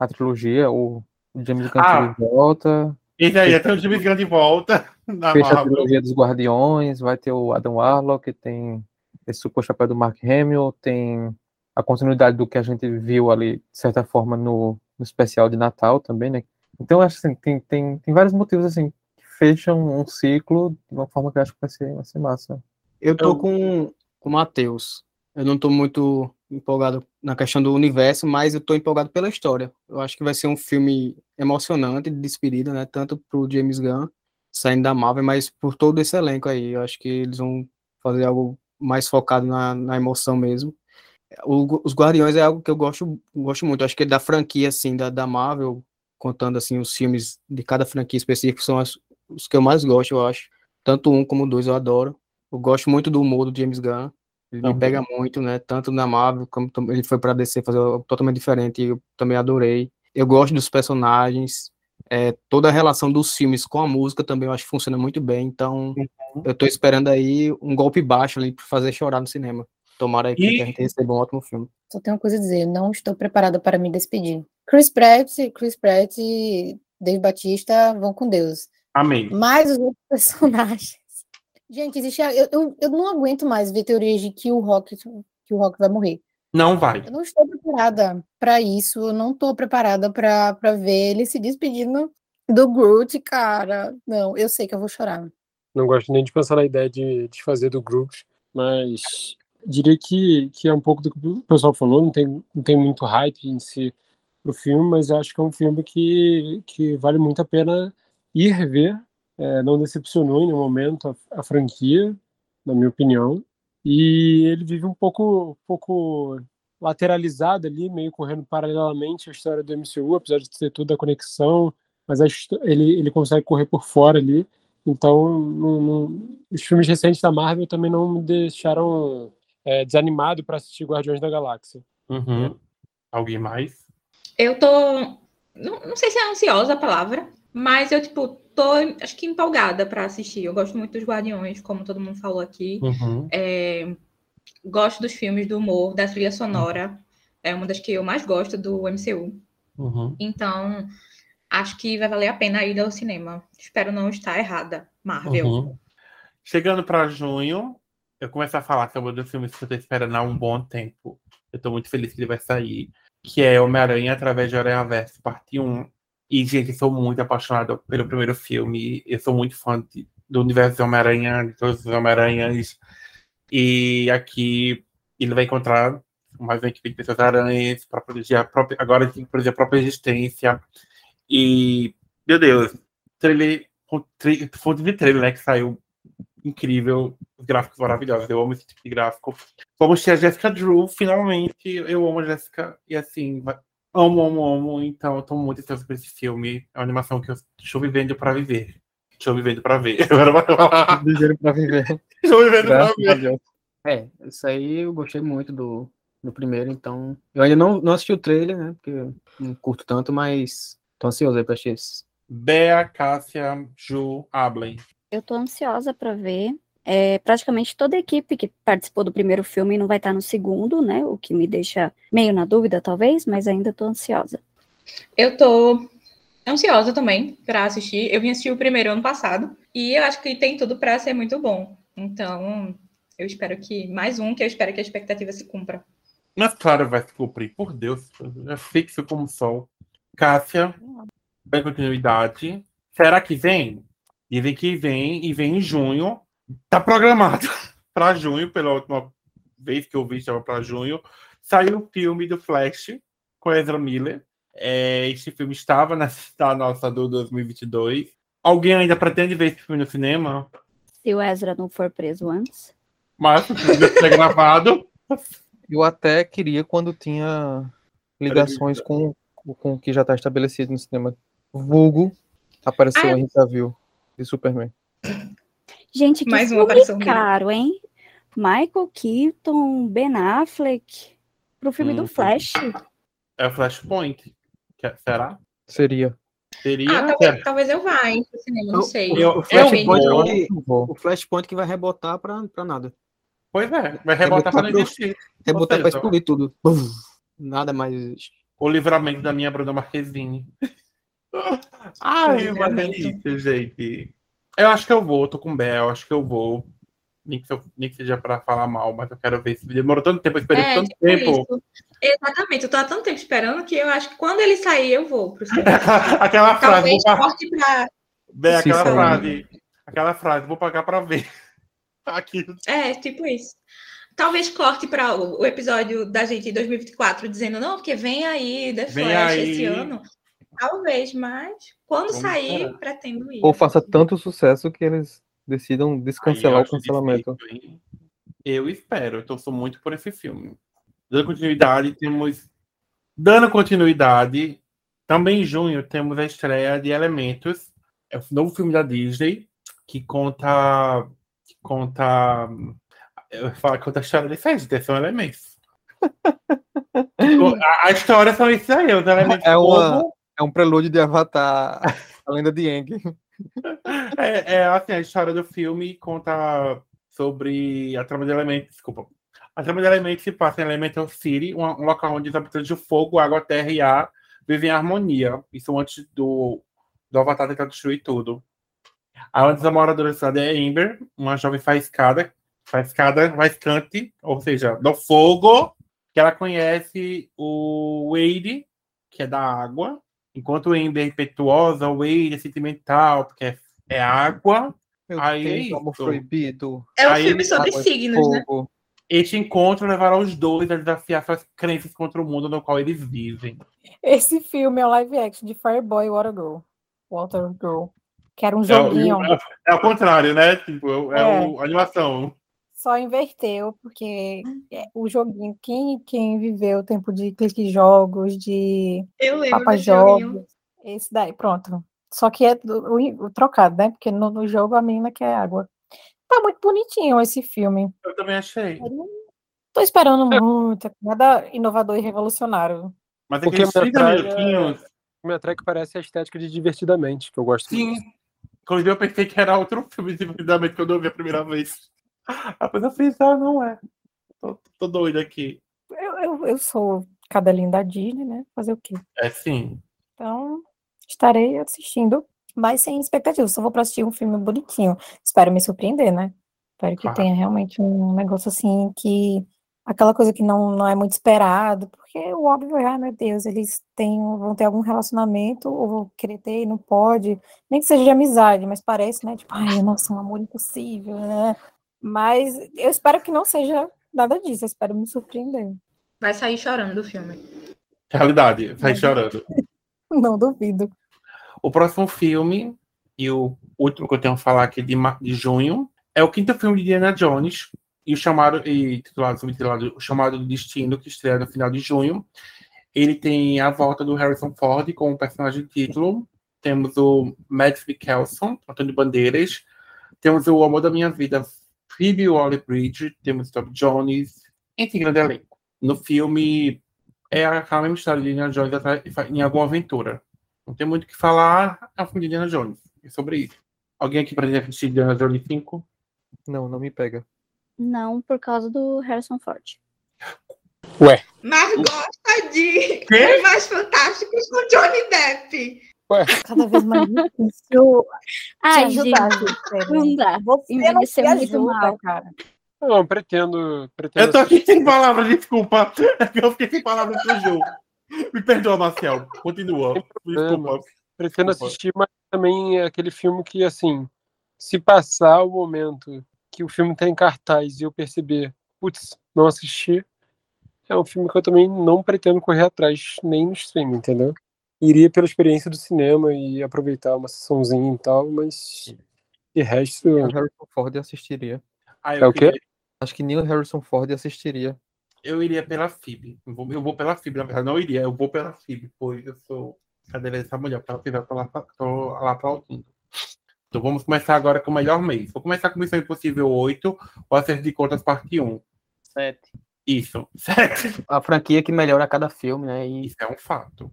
a trilogia, o James Gunn Ah. volta, Esse aí, até o James Gunn de volta na fecha a Marvel. trilogia dos Guardiões, vai ter o Adam Warlock, tem esse suposto papel do Mark Hamill, tem a continuidade do que a gente viu ali, de certa forma, no, no especial de Natal também, né? Então, acho assim, tem, tem, tem vários motivos, assim, que fecham um ciclo de uma forma que eu acho que vai ser, vai ser massa. Eu tô com, com o Matheus. Eu não tô muito empolgado na questão do universo, mas eu tô empolgado pela história. Eu acho que vai ser um filme emocionante, de despedida, né? Tanto pro James Gunn, saindo da Marvel, mas por todo esse elenco aí. Eu acho que eles vão fazer algo mais focado na, na emoção mesmo. O- os Guardiões é algo que eu gosto, gosto muito. Eu acho que da franquia, assim, da, da Marvel, contando, assim, os filmes de cada franquia específica, são as- os que eu mais gosto, eu acho. Tanto um como dois eu adoro. Eu gosto muito do humor do James Gunn. Ele me pega muito, né? Tanto na Marvel, como ele foi pra DC fazer algo totalmente diferente. E eu também adorei. Eu gosto dos personagens. é, toda a relação dos filmes com a música também eu acho que funciona muito bem. Então, eu tô esperando aí um golpe baixo ali pra fazer chorar no cinema. Tomara aí E- que a gente receba um ótimo filme. Só tenho uma coisa a dizer, não estou preparada para me despedir. Chris Pratt, Chris Pratt e Dave Batista vão com Deus. Amém. Mas os outros personagens. Gente, existe. a- Eu, eu, eu não aguento mais ver teorias de que o Rock, que o Rock vai morrer. Não vai. Eu não estou preparada para isso. Eu não estou preparada para ver ele se despedindo do Groot, cara. Não, eu sei que eu vou chorar. Não gosto nem de pensar na ideia de desfazer do Groot, mas diria que, que é um pouco do que o pessoal falou, não tem, não tem muito hype em si pro filme, mas eu acho que é um filme que, que vale muito a pena ir ver. É, não decepcionou em nenhum momento a, a franquia, na minha opinião. E ele vive um pouco, um pouco lateralizado ali, meio correndo paralelamente à história do MCU, apesar de ter toda a conexão, mas a ele, ele consegue correr por fora ali. Então, não- não- os filmes recentes da Marvel também não me deixaram é, desanimado para assistir Guardiões da Galáxia. Uhum. Alguém mais? Eu tô. Não, não sei se é ansiosa a palavra, mas eu, tipo, tô, acho que empolgada pra assistir. Eu gosto muito dos Guardiões, como todo mundo falou aqui. Uhum. É, gosto dos filmes, do humor, da trilha sonora. É uma das que eu mais gosto do MCU. Uhum. Então, acho que vai valer a pena ir ao cinema. Espero não estar errada, Marvel. Uhum. Chegando para junho, eu começo a falar sobre o filme que eu tô esperando há um bom tempo. Eu tô muito feliz que ele vai sair. Que é Homem-Aranha através de Aranha Verso, parte 1. E, gente, eu sou muito apaixonado pelo primeiro filme. Eu sou muito fã de- do universo de Homem-Aranha, de todos os Homem-Aranhas. E aqui ele vai encontrar mais uma equipe de pessoas aranhas para proteger a própria. Agora tem que proteger a própria existência. E, meu Deus, trailer, fonte de trailer, né, que saiu incrível, os gráficos maravilhosos, eu amo esse tipo de gráfico. Vamos ter a Jessica Drew, finalmente, eu amo a Jessica, e assim, amo, amo, amo, então eu tô muito ansioso por esse filme, é uma animação que eu estou vivendo para viver. Estou vivendo para ver. Agora vai falar. Viver pra viver. Estou vivendo para Graças a ver. É, isso aí eu gostei muito do, do primeiro, então. Eu ainda não, não assisti o trailer, né? Porque eu não curto tanto, mas tô ansioso aí pra assistir esse. Bea, Cássia, Ju, Ablem. Eu tô ansiosa para ver. É, praticamente toda a equipe que participou do primeiro filme não vai estar no segundo, né? O que me deixa meio na dúvida, talvez, mas ainda tô ansiosa. Eu tô ansiosa também pra assistir. Eu vim assistir o primeiro ano passado e eu acho que tem tudo pra ser muito bom. Então, eu espero que mais um que eu espero que a expectativa se cumpra. Mas claro, vai se cumprir, por Deus, é fixo como o sol. Cássia, bem continuidade. Será que vem? Dizem que vem e vem em junho. Tá programado para junho, pela última vez que eu vi, estava para junho. Saiu o filme do Flash com Ezra Miller. É, este filme estava na lista nossa do 2022. Alguém ainda pretende ver esse filme no cinema? Se o Ezra não for preso antes. Mas o filme vai ser gravado. Eu até queria quando tinha ligações com, com o que já está estabelecido no cinema. Vulgo apareceu Ah, a Henry Cavill. de Superman. Gente, que Mais uma dele. caro, hein? Michael Keaton, Ben Affleck, pro filme Hum. do Flash. É o Flashpoint. Que- Será? Seria. Seria. Ah, talvez, talvez eu vá, hein, pro cinema, não sei. eu- O Flashpoint, eu- que, o Flashpoint que vai rebotar pra, pra nada. Pois é, vai rebotar pra não existir. Rebotar pra explodir tudo. Nada mais. O livramento da minha Bruna Marquezine. Ai, uma delícia, gente. Eu acho que eu vou, tô com Bel, acho que eu vou. Nem que, eu- nem que seja pra falar mal, mas eu quero ver esse vídeo. Demorou tanto tempo, eu esperei É, tanto tipo tempo. isso. Exatamente, eu tô há tanto tempo esperando que eu acho que quando ele sair, eu vou pro aquela frase, Talvez vou corte pra. Bé, aquela Sim, frase. Aquela frase, vou pagar pra ver. Aqui. É, tipo isso. Talvez corte para o episódio da gente em 2024 dizendo, não, porque vem aí The Vem Flash aí. esse ano. Talvez, mas quando Vamos sair, esperar. pretendo ir. Ou faça tanto sucesso que eles decidam descancelar eu o cancelamento. difícil? Eu espero, eu torço muito por esse filme. Dando continuidade, temos. Dando continuidade, também em junho temos a estreia de Elementos, é o novo filme da Disney, que conta. Que conta. Eu falo, conta a história de festa, são elementos. a, a história são esses aí, os elementos É uma- fogo, É um prelúdio de Avatar, a lenda de Aang. É, é assim, a história do filme conta sobre a trama de elementos. Desculpa. A trama de elementos se passa em Elemental City, um, um local onde os habitantes de fogo, água, terra e ar vivem em harmonia. Isso antes do, do Avatar tentar destruir tudo. A antes da moradora da cidade é Ember, uma jovem faiscada, faiscada, faiscante, ou seja, do fogo, que ela conhece o Wade, que é da água, enquanto o Ember é impetuosa, o Wade é sentimental, porque é, é água. Eu Aí é isso. proibido. É um Aí filme sobre signos, né? Este encontro levará os dois a desafiar suas crenças contra o mundo no qual eles vivem. Esse filme é o live action de Fireboy Water Girl. Water Girl. Que era um É, joguinho. é, é o contrário, né? Tipo, é, É. o, a animação. Só inverteu, porque é, o joguinho, quem, quem viveu o tempo de clique jogos, de Papa. Jogos, esse daí, pronto. Só que é do- o, o trocado, né? Porque no, no jogo a menina quer água. Tá muito bonitinho esse filme. Eu também achei. Eu não tô esperando muito, nada inovador e revolucionário. Mas O que me 30 atrai é- me atrai que parece a estética de Divertidamente, que eu gosto Sim. muito. Inclusive, eu pensei que era outro filme de verdade quando eu vi a primeira vez. Depois eu fiz, ah, não é. Tô, tô doido aqui. Eu, eu, eu sou cadelinha da Disney, né? Fazer o quê? É sim. Então, estarei assistindo, mas sem expectativa. Só vou para assistir um filme bonitinho. Espero me surpreender, né? Espero que Claro. tenha realmente um negócio assim que aquela coisa que não, não é muito esperado, porque o óbvio é, ah, meu Deus, eles têm, vão ter algum relacionamento, ou vão querer ter e não pode, nem que seja de amizade, mas parece, né? Tipo, ai, nossa, um amor impossível, né? Mas eu espero que não seja nada disso, eu espero me surpreender. Vai sair chorando do filme. Realidade, sai chorando. Não duvido. O próximo filme, e o último que eu tenho a falar aqui de, de junho, é o quinto filme de Indiana Jones, e o chamado, e titulado, subtitulado O Chamado do Destino, que estreia no final de junho. Ele tem a volta do Harrison Ford como personagem de título. Temos o Mads Mikkelsen, Antônio Bandeiras. Temos o Amor da Minha Vida, Phoebe Waller-Bridge. Temos Tom Jones, entre grande elenco. No filme, é aquela mesma história de Indiana Jones em alguma aventura. Não tem muito o que falar, é um filme de Indiana Jones. É sobre isso. Alguém aqui pretende assistir Indiana Jones 5? Não, não me pega. Não por causa do Harrison Ford. Mas gosta de Quê? Animais Fantásticos com Johnny Depp. Cada vez mais difícil Ai, te ajudar, gente, não dá. Você não Envelheceu se muito ajuda, mal. cara. Não, pretendo. pretendo Eu tô aqui sem palavras, desculpa. É que eu fiquei sem palavras pro jogo. Me perdoa, Marcel. Continua. Desculpa. Pretendo Desculpa. assistir, mas também é aquele filme que, assim, se passar o momento que o filme tá em cartaz e eu perceber, putz, não assisti, é um filme que eu também não pretendo correr atrás, nem no streaming, entendeu? Iria pela experiência do cinema e aproveitar uma sessãozinha e tal, mas de resto, O Harrison Ford assistiria. Ah, É o quê? queria- Acho que nem o Harrison Ford assistiria. eu iria pela FIB. Eu vou, eu vou pela FIB, na verdade. Não iria, eu vou pela FIB, pois eu sou cadeira dessa mulher. Pela FIB, eu tô lá, lá aplaudindo. Então vamos começar agora com o melhor mês. Vou começar com Missão Impossível 8, o Acerto de Contas Parte 1. Sete. Isso, 7. A franquia que melhora a cada filme, né? E Isso é um fato.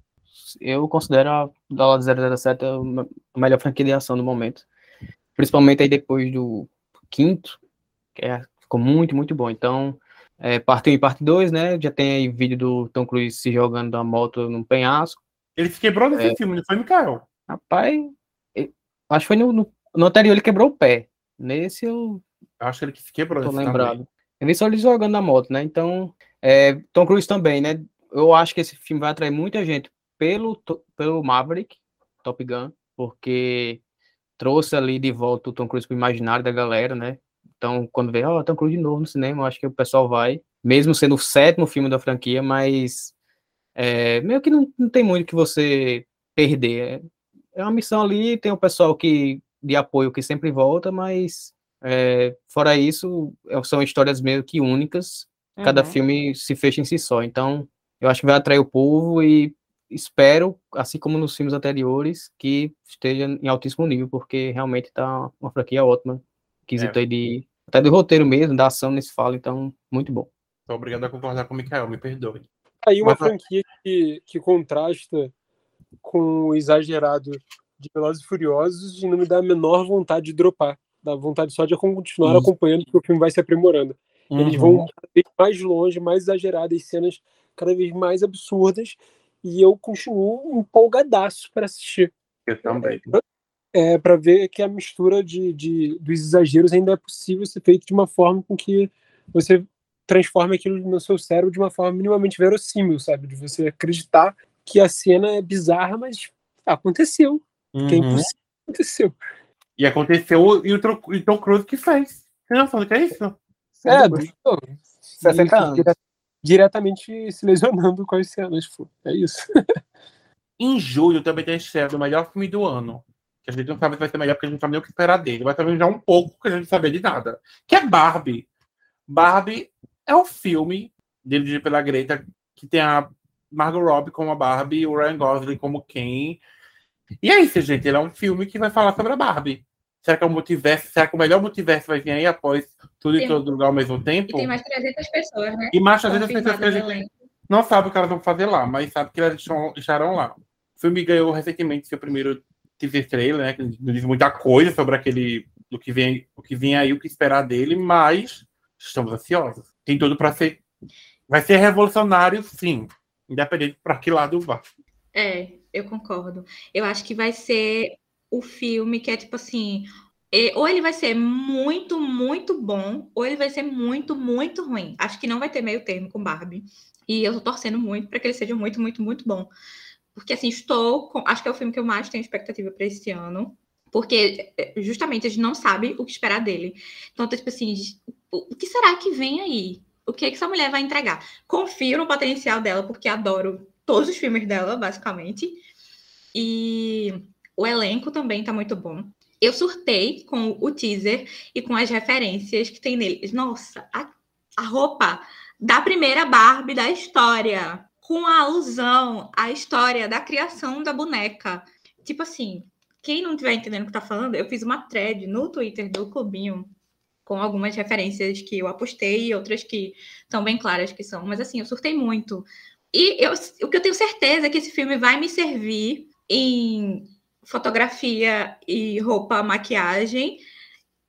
Eu considero a Dólar 007 a me- a melhor franquia de ação do momento. Principalmente aí depois do quinto, que é, ficou muito, muito bom. Então, é, parte 1 e parte 2, né? Já tem aí vídeo do Tom Cruise se jogando da moto num penhasco. Ele se quebrou nesse É. filme, não foi, Mikael? Rapaz, e- acho que foi no, no, no anterior ele quebrou o pé. Nesse eu Eu acho que ele que se quebrou tô nesse lembrado. também. Eu vi só ele jogando na moto, né? Então, é, Tom Cruise também, né? Eu acho que esse filme vai atrair muita gente pelo, pelo Maverick, Top Gun, porque trouxe ali de volta o Tom Cruise pro imaginário da galera, né? Então, quando vê, ó, Tom Cruise de novo no cinema, acho que o pessoal vai, mesmo sendo o sétimo filme da franquia, mas é, meio que não, não tem muito que você perder. É, é uma missão ali, tem o pessoal que de apoio que sempre volta, mas é, fora isso, é- são histórias meio que únicas. Cada Uhum. filme se fecha em si só. Então, eu acho que vai atrair o povo e espero, assim como nos filmes anteriores, que esteja em altíssimo nível, porque realmente está uma franquia ótima. Quesito É. aí de. Até do roteiro mesmo, da ação nesse fala, então, muito bom. Tô obrigado a concordar com o Mikael, me perdoe. Aí uma Mas- franquia que, que contrasta com o exagerado de Velozes e Furiosos e não me dá a menor vontade de dropar. Dá vontade só de continuar Isso. acompanhando, porque o filme vai se aprimorando. Eles vão Uhum. cada vez mais longe, mais exageradas, cenas cada vez mais absurdas, e eu continuo empolgadaço para assistir. Eu também. É, para ver que a mistura de, de, dos exageros ainda é possível ser feito de uma forma com que você transforme aquilo no seu cérebro de uma forma minimamente verossímil, sabe? De você acreditar que a cena é bizarra, mas aconteceu. Que é Uhum. impossível, aconteceu. E aconteceu e o Tom, e o Tom Cruise que fez. Você não sabe o que é isso? É, não, 60 e- anos. Dire- diretamente se lesionando com as cenas. pô. É isso. Em julho também tem a estreia do melhor filme do ano. Que a gente não sabe se vai ser melhor, porque a gente não sabe nem o que esperar dele. Vai saber já um pouco, porque a gente não sabe de nada. Que é Barbie. Barbie é o filme dirigido pela Greta, que tem a Margot Robbie como a Barbie e o Ryan Gosling como Ken. E é isso, gente. Ele é um filme que vai falar sobre a Barbie. Será que é o multiverso? Será que o melhor multiverso vai vir aí após tudo e Tem- todo lugar ao mesmo E tempo? tem mais 300 pessoas, né? E mais às vezes as pessoas que a gente não sabe o que elas vão fazer lá, mas sabe que elas estarão lá. O filme ganhou recentemente seu primeiro teaser trailer, né? Que não diz muita coisa sobre aquele do que vem, o que vem aí, o que esperar dele, mas estamos ansiosos. Tem tudo para ser. Vai ser revolucionário, sim. Independente para que lado vá. É, eu concordo. Eu acho que vai ser o filme que é tipo assim, é, ou ele vai ser muito, muito bom, ou ele vai ser muito, muito ruim. Acho que não vai ter meio termo com Barbie. E eu tô torcendo muito para que ele seja muito, muito, muito bom. Porque assim, estou com, acho que é o filme que eu mais tenho expectativa para esse ano, porque é, justamente a gente não sabe o que esperar dele. Então, tipo assim, o, o que será que vem aí? O que, é que essa mulher vai entregar? Confio no potencial dela, porque adoro todos os filmes dela, basicamente. E o elenco também tá muito bom. Eu surtei com o teaser e com as referências que tem nele. Nossa, a, a roupa da primeira Barbie da história, com a alusão à história da criação da boneca. Tipo assim, quem não estiver entendendo o que tá falando, eu fiz uma thread no Twitter do Clubinho com algumas referências que eu apostei e outras que estão bem claras que são. Mas assim, eu surtei muito. E eu, o que eu tenho certeza é que esse filme vai me servir em fotografia e roupa, maquiagem.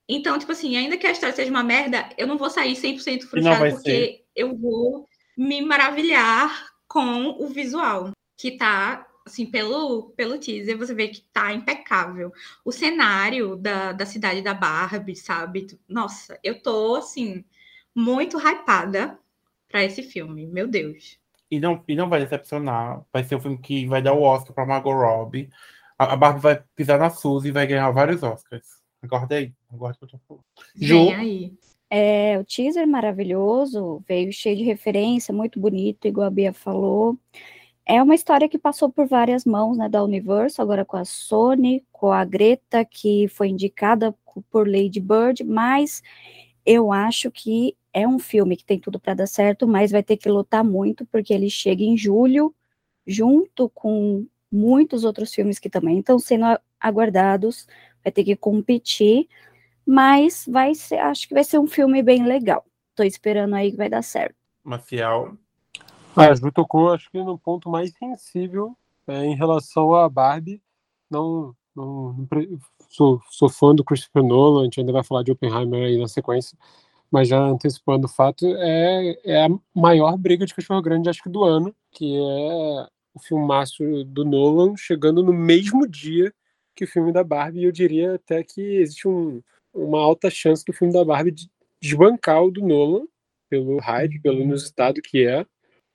Então, tipo assim, ainda que a história seja uma merda, eu não vou sair 100% frustrada porque ser. eu vou me maravilhar com o visual, que tá, assim, pelo, pelo teaser, você vê que tá impecável. O cenário da, da cidade da Barbie, sabe? Nossa, eu tô, assim, muito hypada pra esse filme, meu Deus. E não, e não vai decepcionar. Vai ser o filme que vai dar o Oscar para Margot Robbie. A, Barbie vai pisar na Suzy e vai ganhar vários Oscars. Acorda aí. Aguarda o que eu tô falando. Ju, Vem aí. É, o teaser maravilhoso, veio cheio de referência, muito bonito, igual a Bia falou. É uma história que passou por várias mãos, né, da Universo, agora com a Sony, com a Greta, que foi indicada por Lady Bird, mas eu acho que é um filme que tem tudo para dar certo, mas vai ter que lutar muito, porque ele chega em julho, junto com muitos outros filmes que também estão sendo aguardados, vai ter que competir, mas vai ser, acho que vai ser um filme bem legal. Tô esperando aí que vai dar certo. Maciel. Ah, a Ju tocou, acho que no ponto mais sensível é, em relação a Barbie. Não, não, não sou, sou fã do Christopher Nolan, a gente ainda vai falar de Oppenheimer aí na sequência, mas já antecipando o fato, é, é a maior briga de cachorro grande, acho que do ano, que é o filmaço do Nolan chegando no mesmo dia que o filme da Barbie, e eu diria até que existe um, uma alta chance do filme da Barbie desbancar o do Nolan, pelo hype, pelo inusitado que é,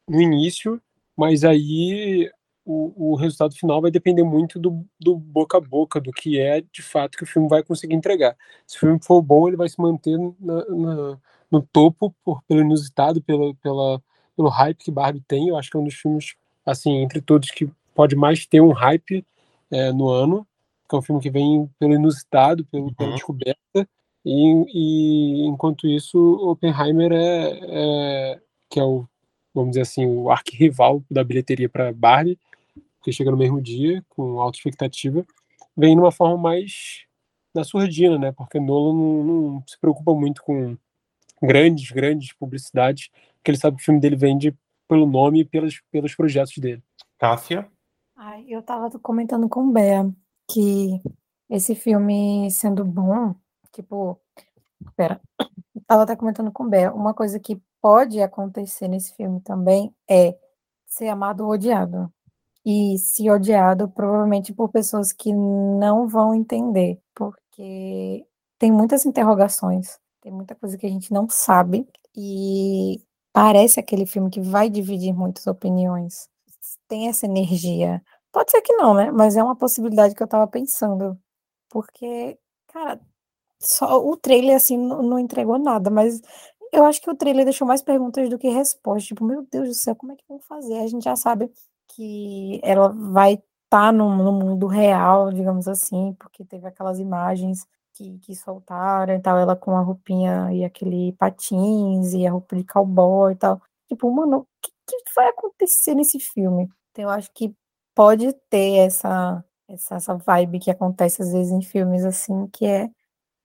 no início, mas aí o, o resultado final vai depender muito do, do boca a boca, do que é de fato que o filme vai conseguir entregar. Se o filme for bom, ele vai se manter na, na, no topo por, pelo inusitado, pela, pela, pelo hype que Barbie tem. Eu acho que é um dos filmes, assim, entre todos, que pode mais ter um hype é, no ano, que é um filme que vem pelo inusitado, pelo, uhum. pela descoberta. E, e, enquanto isso, Oppenheimer é, é, que é o, vamos dizer assim, o arquirrival da bilheteria para Barbie, porque chega no mesmo dia, com alta expectativa, vem numa forma mais na surdina, né? Porque Nolan não, não, se preocupa muito com grandes, grandes publicidades, porque ele sabe que o filme dele vende pelo nome e pelos, pelos projetos dele. Cássia? Ai, eu tava comentando com o Bea que esse filme sendo bom, tipo, pera, eu tava até comentando com o Bea, uma coisa que pode acontecer nesse filme também é ser amado ou odiado e se odiado provavelmente por pessoas que não vão entender, porque tem muitas interrogações, tem muita coisa que a gente não sabe e parece aquele filme que vai dividir muitas opiniões. Tem essa energia. Pode ser que não, né? Mas é uma possibilidade que eu tava pensando. Porque, cara, só o trailer assim não, não entregou nada, mas eu acho que o trailer deixou mais perguntas do que respostas. Tipo, meu Deus do céu, como é que vão fazer? A gente já sabe que ela vai estar tá no, no, mundo real, digamos assim, porque teve aquelas imagens que, que soltaram e tal, ela com a roupinha e aquele patins e a roupa de cowboy e tal. Tipo, mano, o que, que vai acontecer nesse filme? Então, eu acho que pode ter essa, essa, essa vibe que acontece às vezes em filmes assim, que é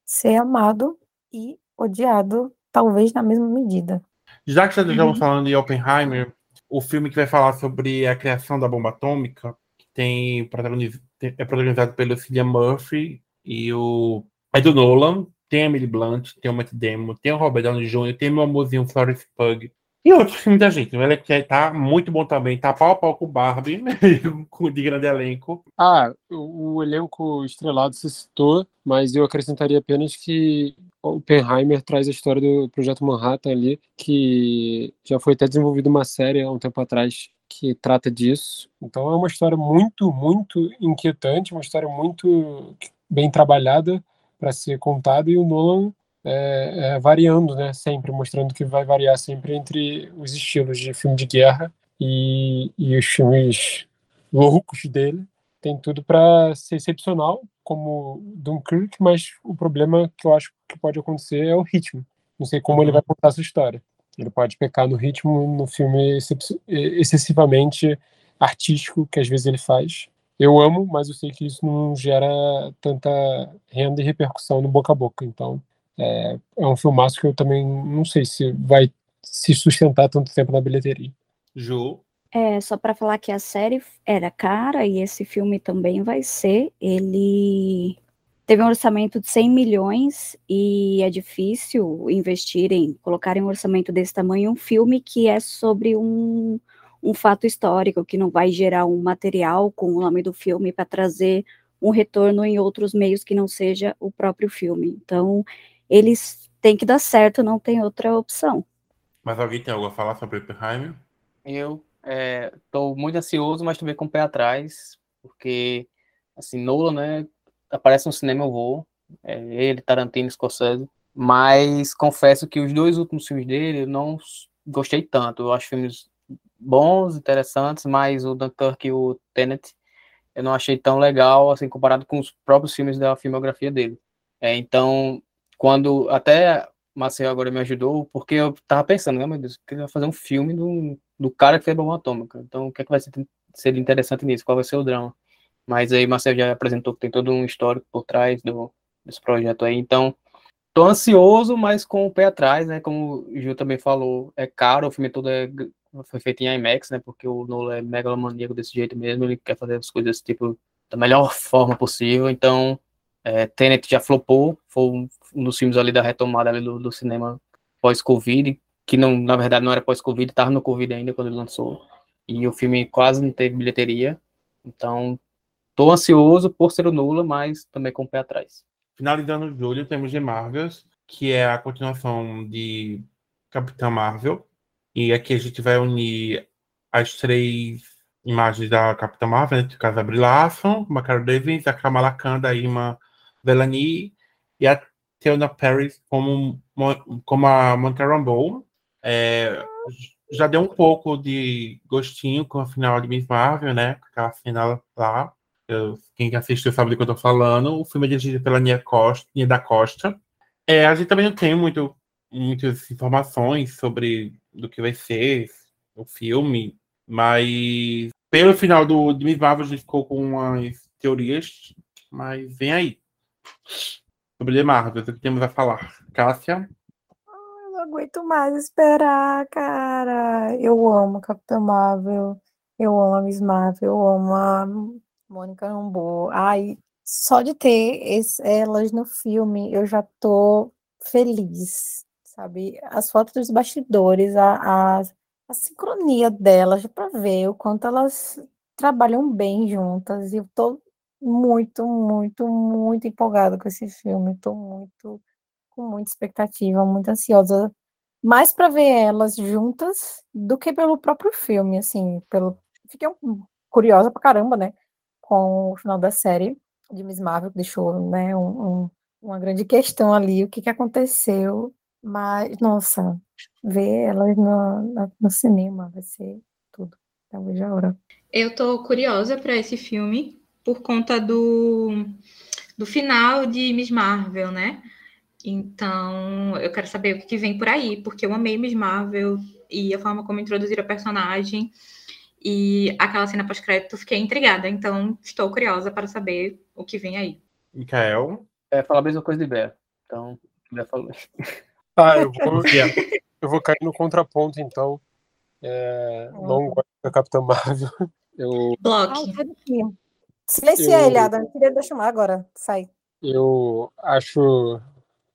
ser amado e odiado, talvez na mesma medida. Já que já estamos uhum. falando de Oppenheimer, o filme que vai falar sobre a criação da bomba atômica, que tem é protagonizado pelo Cillian Murphy e o é do Nolan, tem a Emily Blunt, tem o Matt Damon, tem o Robert Downey Jr., tem meu amorzinho Florence Pug. E outros filmes da gente. O elenco tá muito bom também. Tá pau a pau com o Barbie, de grande elenco. Ah, o, o elenco estrelado se citou, mas eu acrescentaria apenas que Oppenheimer traz a história do Projeto Manhattan ali, que já foi até desenvolvida uma série há um tempo atrás que trata disso. Então é uma história muito, muito inquietante, uma história muito bem trabalhada para ser contada e o Nolan é, é, variando, né, sempre mostrando que vai variar sempre entre os estilos de filme de guerra e, e os filmes loucos dele. Tem tudo para ser excepcional, como Dunkirk, mas o problema que eu acho que pode acontecer é o ritmo. Não sei como ele vai contar essa história. Ele pode pecar no ritmo no filme excessivamente artístico que às vezes ele faz. Eu amo, mas eu sei que isso não gera tanta renda e repercussão no boca a boca. Então, é, é um filmaço que eu também não sei se vai se sustentar tanto tempo na bilheteria. Ju? É, só para falar que a série era cara e esse filme também vai ser. Ele teve um orçamento de 100 milhões e é difícil investirem, colocarem um orçamento desse tamanho um filme que é sobre um, um fato histórico, que não vai gerar um material com o nome do filme para trazer um retorno em outros meios que não seja o próprio filme. Então, eles têm que dar certo, não tem outra opção. Mas alguém tem algo a falar sobre Oppenheimer? Eu estou é, muito ansioso, mas também com o pé atrás, porque, assim, Nolan, né, aparece no cinema eu vou, é, ele, Tarantino, Scorsese, mas confesso que os dois últimos filmes dele eu não gostei tanto, eu acho filmes bons, interessantes, mas o Dunkirk e o Tenet eu não achei tão legal, assim, comparado com os próprios filmes da filmografia dele. É, então, quando até Marcel agora me ajudou, porque eu tava pensando, né, meu Deus, que ele vai fazer um filme do, do cara que fez bomba atômica. Então, o que é que vai ser, ser interessante nisso? Qual vai ser o drama? Mas aí Marcel já apresentou que tem todo um histórico por trás do, desse projeto aí. Então, tô ansioso, mas com o pé atrás, né? Como o Gil também falou, é caro, o filme todo é, foi feito em IMAX, né? Porque o Nolan é megalomaníaco desse jeito mesmo, ele quer fazer as coisas, tipo, da melhor forma possível. Então, é, Tenet já flopou, foi um, dos filmes ali da retomada ali do, do cinema pós-Covid, que não, na verdade não era pós-Covid, estava no Covid ainda quando ele lançou. E o filme quase não teve bilheteria. Então, tô ansioso por ser o Nula, mas também com o pé atrás. Finalizando julho, temos The Marvels, que é a continuação de Capitã Marvel. E aqui a gente vai unir as três imagens da Capitã Marvel, né? no caso a Brie Cara Davis, a Kamala Khan, da Ima Velani e a Theona Paris como, como a Monica Rambeau. É, já deu um pouco de gostinho com a final de Miss Marvel, né? Aquela cena lá. Eu, quem assistiu sabe do que eu tô falando. O filme é dirigido pela Nia, Costa, Nia da Costa. É, a gente também não tem muito, muitas informações sobre do que vai ser o filme, mas pelo final do de Miss Marvel a gente ficou com umas teorias, mas vem aí. Sobre The Marvel, o que temos a falar? Cássia? aguento mais esperar, cara. Eu amo Capitã Marvel, eu amo a Miss Marvel, eu amo a Mônica Rambeau. Ai, só de ter esse, elas no filme, eu já tô feliz, sabe? As fotos dos bastidores, a, a, a sincronia delas, para ver o quanto elas trabalham bem juntas. E eu tô muito, muito, muito empolgada com esse filme. Tô muito com muita expectativa, muito ansiosa, mais para ver elas juntas do que pelo próprio filme, assim, pelo fiquei curiosa pra caramba, né, com o final da série de Miss Marvel, que deixou, né, um, um, uma grande questão ali, o que que aconteceu, mas, nossa, ver elas no, no cinema vai ser tudo, talvez a hora. Eu tô curiosa para esse filme por conta do, do final de Miss Marvel, né? Então, eu quero saber o que vem por aí, porque eu amei Miss Marvel e a forma como introduziram a personagem e aquela cena pós-crédito, fiquei intrigada. Então, estou curiosa para saber o que vem aí. Mikael? É, falar a mesma coisa de Bé. Então, Bé falou. Ah, eu vou, eu vou cair no contraponto, então. É, não gosto da Capitã Marvel. Eu... Bloque. Silencia eu... ele, Adam. Queria deixar agora. Sai. Eu acho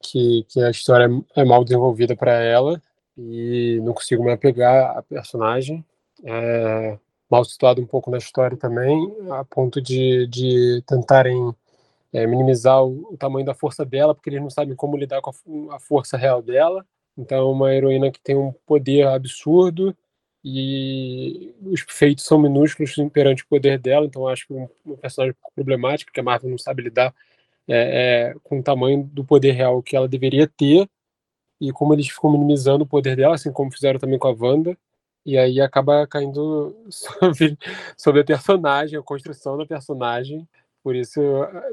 que, que a história é mal desenvolvida para ela e não consigo me apegar à personagem. É mal situado um pouco na história também, a ponto de, de tentarem é, minimizar o, o, tamanho da força dela, porque eles não sabem como lidar com a, a força real dela. Então, é uma heroína que tem um poder absurdo e os feitos são minúsculos perante o poder dela, então acho que um, um personagem problemático, que a Marvel não sabe lidar é, é, com o tamanho do poder real que ela deveria ter e como eles ficam minimizando o poder dela, assim como fizeram também com a Wanda, e aí acaba caindo sobre, sobre a personagem, a construção da personagem, por isso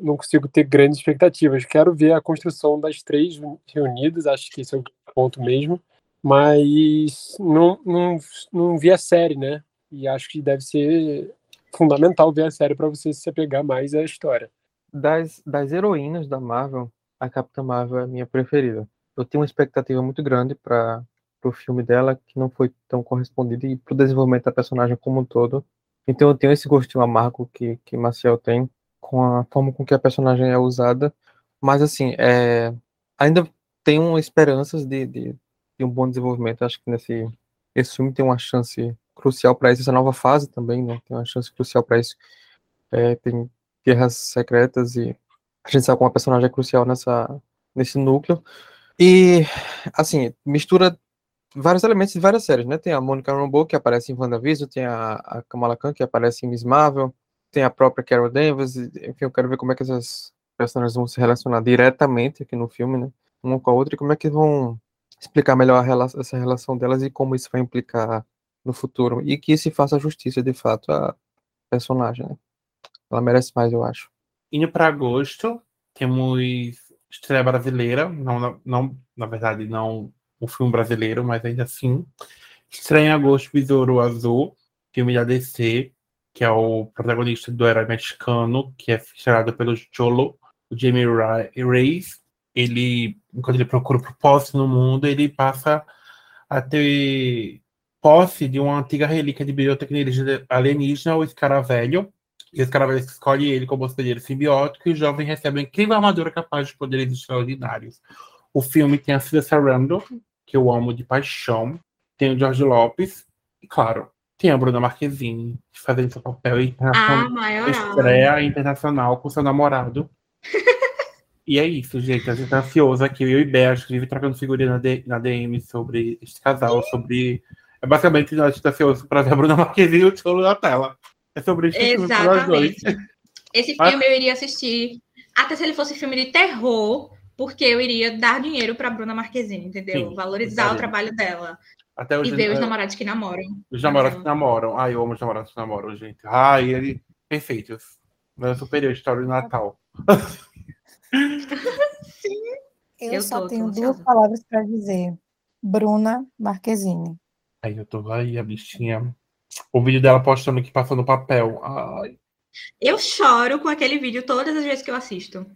não consigo ter grandes expectativas. Quero ver a construção das três reunidas, acho que esse é o ponto mesmo, mas não, não, não vi a série, né? E acho que deve ser fundamental ver a série para você se apegar mais à história das, das heroínas da Marvel, a Capitã Marvel é a minha preferida. Eu tenho uma expectativa muito grande para o filme dela, que não foi tão correspondida, e para o desenvolvimento da personagem como um todo. Então eu tenho esse gostinho amargo que, que Marcel tem, com a forma com que a personagem é usada. Mas, assim, é, ainda tenho esperanças de, de, de, um bom desenvolvimento. Acho que nesse esse filme tem uma chance crucial para isso, essa nova fase também, né? Tem uma chance crucial para isso. É, tem Guerras Secretas e a gente sabe como a personagem é crucial nessa, nesse núcleo. E, assim, mistura vários elementos de várias séries, né? Tem a Monica Rambeau, que aparece em WandaVision, tem a, a Kamala Khan, que aparece em Miss Marvel, tem a própria Carol Danvers, enfim, eu quero ver como é que essas personagens vão se relacionar diretamente aqui no filme, né? Uma com a outra, e como é que vão explicar melhor relação, essa relação delas e como isso vai implicar no futuro. E que se faça justiça, de fato, à personagem, né? Ela merece mais, eu acho. Indo para agosto, temos estreia brasileira, não, não, na verdade, não o filme brasileiro, mas ainda assim. Estreia em agosto, Besouro Azul, filme da DC, que é o protagonista do herói mexicano, que é estrelado pelo Cholo, o Jamie Reyes. Ele, enquanto ele procura o propósito no mundo, ele passa a ter posse de uma antiga relíquia de biotecnologia alienígena, o escaravelho. E o escaravelho escolhe ele como hospedeiro simbiótico e o jovem recebe uma incrível armadura capaz de poderes extraordinários. O filme tem a Cida Sarandon, que eu amo de paixão, tem o George Lopes, e claro, tem a Bruna Marquezine, fazendo seu papel Ah, maior. estreia internacional com seu namorado. e é isso, gente. A gente tá ansioso aqui. Eu e Bea, vive trocando figurinha na, D- na DM sobre este casal, sobre. É basicamente a gente tá ansioso pra ver a Bruna Marquezine e o Tcholo na tela. É sobre isso que nós dois. Exatamente. Esse Mas- filme eu iria assistir, até se ele fosse filme de terror, porque eu iria dar dinheiro pra Bruna Marquezine, entendeu? Sim, Valorizar o trabalho dela. Até E hoje. ver os é, namorados que namoram. os namorados que namoram. Ai, eu amo os namorados que namoram, gente. Ai, ele. Perfeitos. Meu superior história de Natal. Eu, Eu só tô- tô tenho duas ansiosa. palavras para dizer. Bruna Marquezine. Aí eu tô aí, a bichinha. O vídeo dela postando que passou no papel. Ai. Eu choro com aquele vídeo todas as vezes que eu assisto.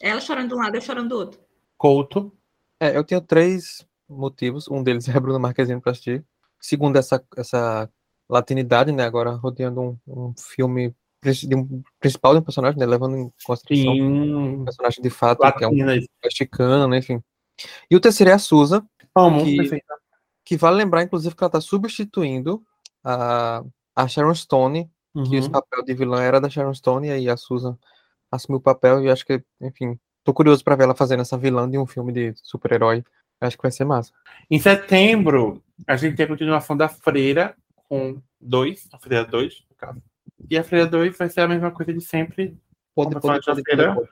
Ela chorando de um lado, eu chorando do outro. Couto. É, eu tenho três motivos. Um deles é a Bruna Marquezine para assistir. Segundo, essa, essa latinidade, né? Agora rodeando um, um filme de um, principal de um personagem, né? Levando em consideração um personagem de fato, que é um mexicano, né? Enfim. E o terceiro é a Susan. Que- que vale lembrar, inclusive, que ela está substituindo a, a Sharon Stone, que esse Uhum. papel de vilã era da Sharon Stone, e aí a Susan assumiu o papel, e acho que, enfim, tô curioso para ver ela fazendo essa vilã de um filme de super-herói. Acho que vai ser massa. Em setembro, a gente tem a continuação da Freira com dois, a Freira 2, no caso. E a Freira 2 vai ser a mesma coisa de sempre. Pode, pode, pode, de Feira. pode.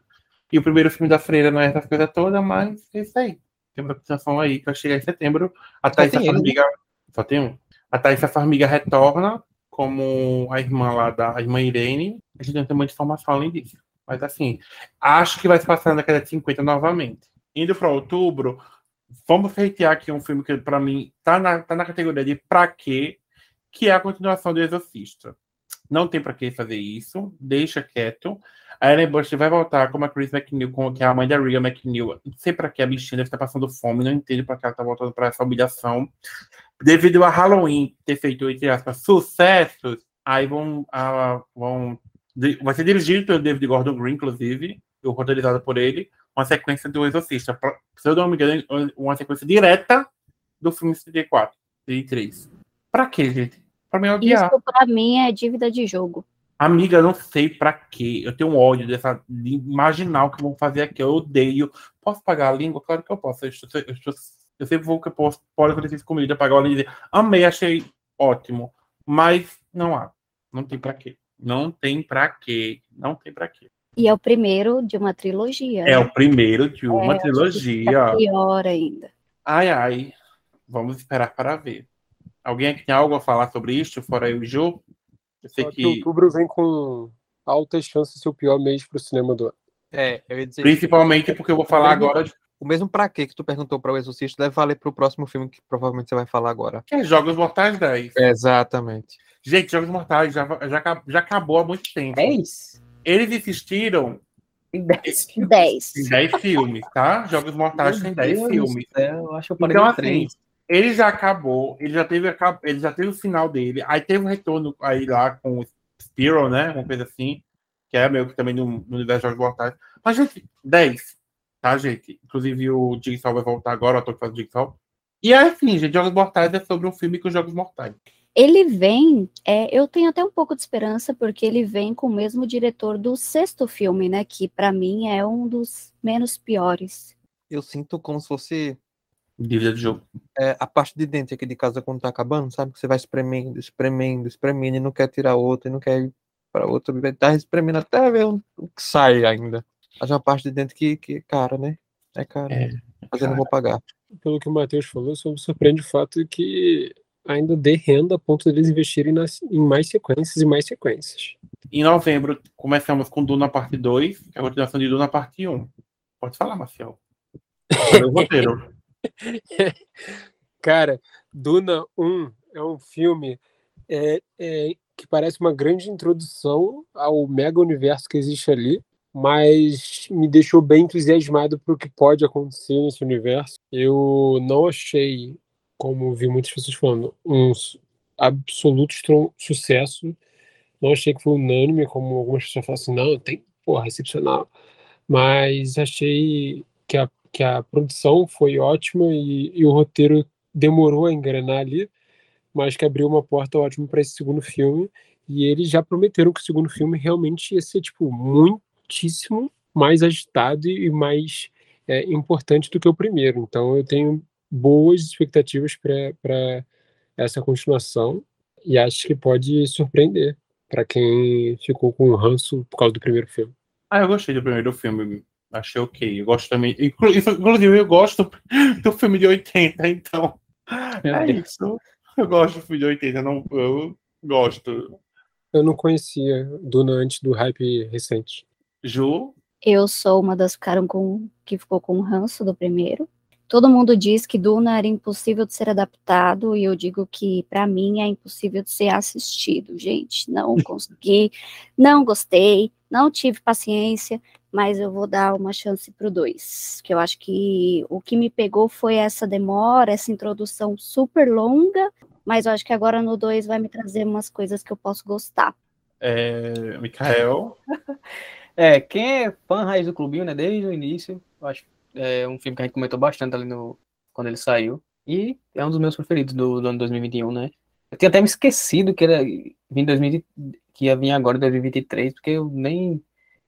E o primeiro filme da Freira não é essa coisa toda, mas é isso aí. Tem uma continuação aí que vai chegar em setembro. A tem ele, né? Farmiga. Só tem um. A Thaisa Farmiga retorna como a irmã lá da irmã Irene. A gente não tem muita informação além disso. Mas assim, acho que vai se passar na década de 50 novamente. Indo para outubro, vamos reitear aqui um filme que para mim tá na, tá na categoria de pra quê, que é a continuação do Exorcista. Não tem pra que fazer isso, deixa quieto. A Ellen Bush vai voltar como a Chris McNeil, que é a mãe da Regan McNeil. Não sei pra que a bichinha estar passando fome, não entendo pra que ela tá voltando pra essa humilhação. Devido a Halloween ter feito, entre aspas, sucessos, aí vão. vão vai ser dirigido pelo David Gordon Green, inclusive, roteirizado por ele, uma sequência do Exorcista. Pra- Se eu não me engano, uma sequência direta do filme 74, 33. Pra quê, gente? Pra me odiar. Isso pra mim é dívida de jogo. Amiga, eu não sei pra quê. Eu tenho um ódio dessa de imaginar o que vão fazer aqui. Eu odeio. Posso pagar a língua? Claro que eu posso. Eu, estou- eu, estou- eu sempre vou que eu posso. Pode acontecer isso comigo, de pagar a língua e dizer, amei, achei ótimo. Mas não há. Não tem pra quê. Não tem pra quê. Não tem pra quê. E é o primeiro de uma trilogia. É né? o primeiro de uma É, acho que trilogia. fica Pior ainda. Ai, ai. Vamos esperar para ver. Alguém aqui tem algo a falar sobre isso, fora eu e o Ju? Eu sei que que. outubro vem com altas chances de ser o pior mês pro cinema do ano. É, eu ia dizer. Principalmente porque eu vou falar agora de O mesmo pra quê que tu perguntou para o Exorcista deve valer pro próximo filme que provavelmente você vai falar agora. que é Jogos Mortais 10. Exatamente. Gente, Jogos Mortais já, já, já acabou há muito tempo. É isso. Eles insistiram Tem 10 filmes. 10. em 10 filmes, tá? Jogos Mortais tem 10 Meu Deus filmes. céu, eu acho que eu parei Então, assim, três. ele já acabou, ele já teve, acab- ele já teve o final dele, aí teve um retorno aí lá com o Spiro, né? Uma coisa assim, que é meio que também no, no universo de Jogos Mortais. Mas, gente, 10, tá, gente? Inclusive o Jigsaw vai voltar agora, o ator que faz o Jigsaw. E é assim, gente, Jogos Mortais é sobre um filme com Jogos Mortais. Ele vem, é, eu tenho até um pouco de esperança, porque ele vem com o mesmo diretor do sexto filme, né? Que pra mim é um dos menos piores. Eu sinto como se fosse Dívida de jogo. é, a parte de dentro aqui de casa quando tá acabando, sabe? Que você vai espremendo, espremendo, espremendo e não quer tirar outra, e não quer ir para outra, vai tá espremendo até ver o que sai ainda. Mas é uma parte de dentro que, que é cara, né? É cara. É, Mas eu não vou pagar. Pelo que o Matheus falou, só me surpreende o fato de que ainda dê renda a ponto deles investirem nas, em mais sequências e mais sequências. Em novembro, começamos com Duna Parte 2, que é a continuação de Duna Parte 1. Pode falar, Marcel. O roteiro. Cara, Duna 1 é um filme é, é que parece uma grande introdução ao mega universo que existe ali, mas me deixou bem entusiasmado para o que pode acontecer nesse universo. Eu não achei, como vi muitas pessoas falando, um absoluto sucesso. Não achei que foi unânime, como algumas pessoas falam assim, não, tem, porra, excepcional. Mas achei que a, que a produção foi ótima e, e o roteiro demorou a engrenar ali, mas que abriu uma porta ótima para esse segundo filme. E eles já prometeram que o segundo filme realmente ia ser, tipo, muitíssimo mais agitado e mais é, importante do que o primeiro. Então eu tenho boas expectativas para essa continuação e acho que pode surpreender para quem ficou com ranço por causa do primeiro filme. Ah, eu gostei do primeiro filme. Achei ok. Eu gosto também. Inclusive, eu gosto do filme de 80, então. Meu é Deus. isso. Eu gosto do filme de 80, não, eu gosto. Eu não conhecia Duna antes do hype recente. Ju? Eu sou uma das ficaram com, que ficou com ranço do primeiro. Todo mundo diz que Duna era impossível de ser adaptado e eu digo que para mim é impossível de ser assistido. Gente, não consegui, não gostei, não tive paciência, mas eu vou dar uma chance para o 2, que eu acho que o que me pegou foi essa demora, essa introdução super longa, mas eu acho que agora no 2 vai me trazer umas coisas que eu posso gostar. É, Mikael? é, quem é fã raiz do clubinho, né, desde o início, eu acho é um filme que a gente comentou bastante ali no, quando ele saiu, e é um dos meus preferidos do, do ano 2021, né. Eu tinha até me esquecido que, era, vim 2000, que ia vir agora em 2023, porque eu nem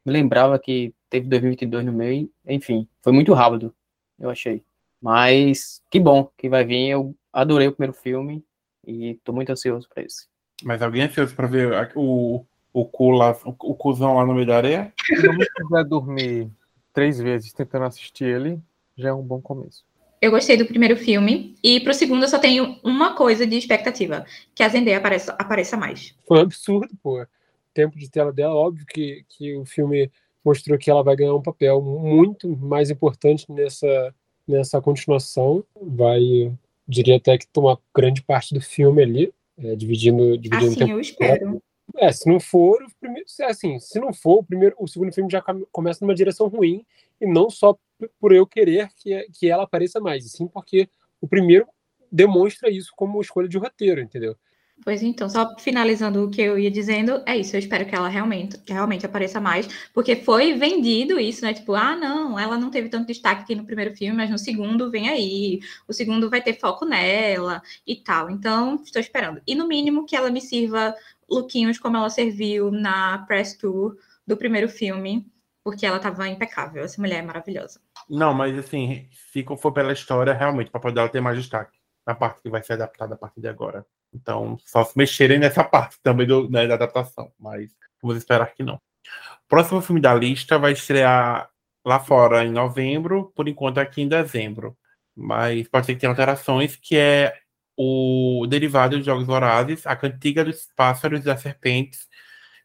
me lembrava que teve 2022 no meio, enfim, foi muito rápido, eu achei. Mas que bom que vai vir, eu adorei o primeiro filme e tô muito ansioso para esse. Mas alguém é ansioso para ver o, o cu lá, o, o cuzão lá no meio da areia? Se não me quiser dormir três vezes tentando assistir ele, já é um bom começo. Eu gostei do primeiro filme. E pro segundo eu só tenho uma coisa de expectativa: que a Zendaya apareça, apareça mais. Foi um absurdo, pô tempo de tela dela. Óbvio que, que o filme mostrou que ela vai ganhar um papel muito mais importante nessa, nessa continuação. Vai, diria até que tomar grande parte do filme ali, é, dividindo, dividindo assim, eu espero. É, se não for, o primeiro, assim, se não for, o primeiro, o segundo filme já começa numa direção ruim e não só por eu querer que, que ela apareça mais, e sim porque o primeiro demonstra isso como escolha de roteiro, entendeu? Pois então, só finalizando o que eu ia dizendo, é isso. Eu espero que ela realmente, que realmente apareça mais, porque foi vendido isso, né? Tipo, ah, não, ela não teve tanto destaque aqui no primeiro filme, mas no segundo vem aí. O segundo vai ter foco nela e tal. Então, estou esperando. E no mínimo que ela me sirva lookinhos como ela serviu na press tour do primeiro filme, porque ela estava impecável. Essa mulher é maravilhosa. Não, mas assim, se for pela história, realmente, para poder ela ter mais destaque na parte que vai ser adaptada a partir de agora. Então, só se mexerem nessa parte também do, né, da adaptação, mas vamos esperar que não. Próximo filme da lista vai estrear lá fora em novembro, por enquanto aqui em dezembro. Mas pode ser que tenha alterações, que é o derivado de Jogos Vorazes, A Cantiga dos Pássaros e das Serpentes,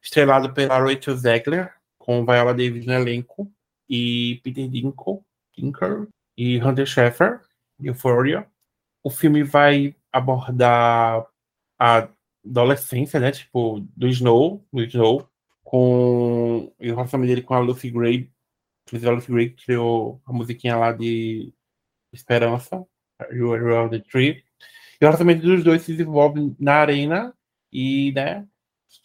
estrelado pela Rachel Zegler, com Viola Davis no elenco, e Peter Dinklage, Dinker, e Hunter Schafer, Euphoria. O filme vai abordar a adolescência, né? Tipo, do Snow, do Snow, com o relacionamento dele com a Lucy Gray. Inclusive, a Lucy Gray criou a musiquinha lá de Esperança, You Are the Tree. E o relacionamento dos dois se desenvolve na arena e, né?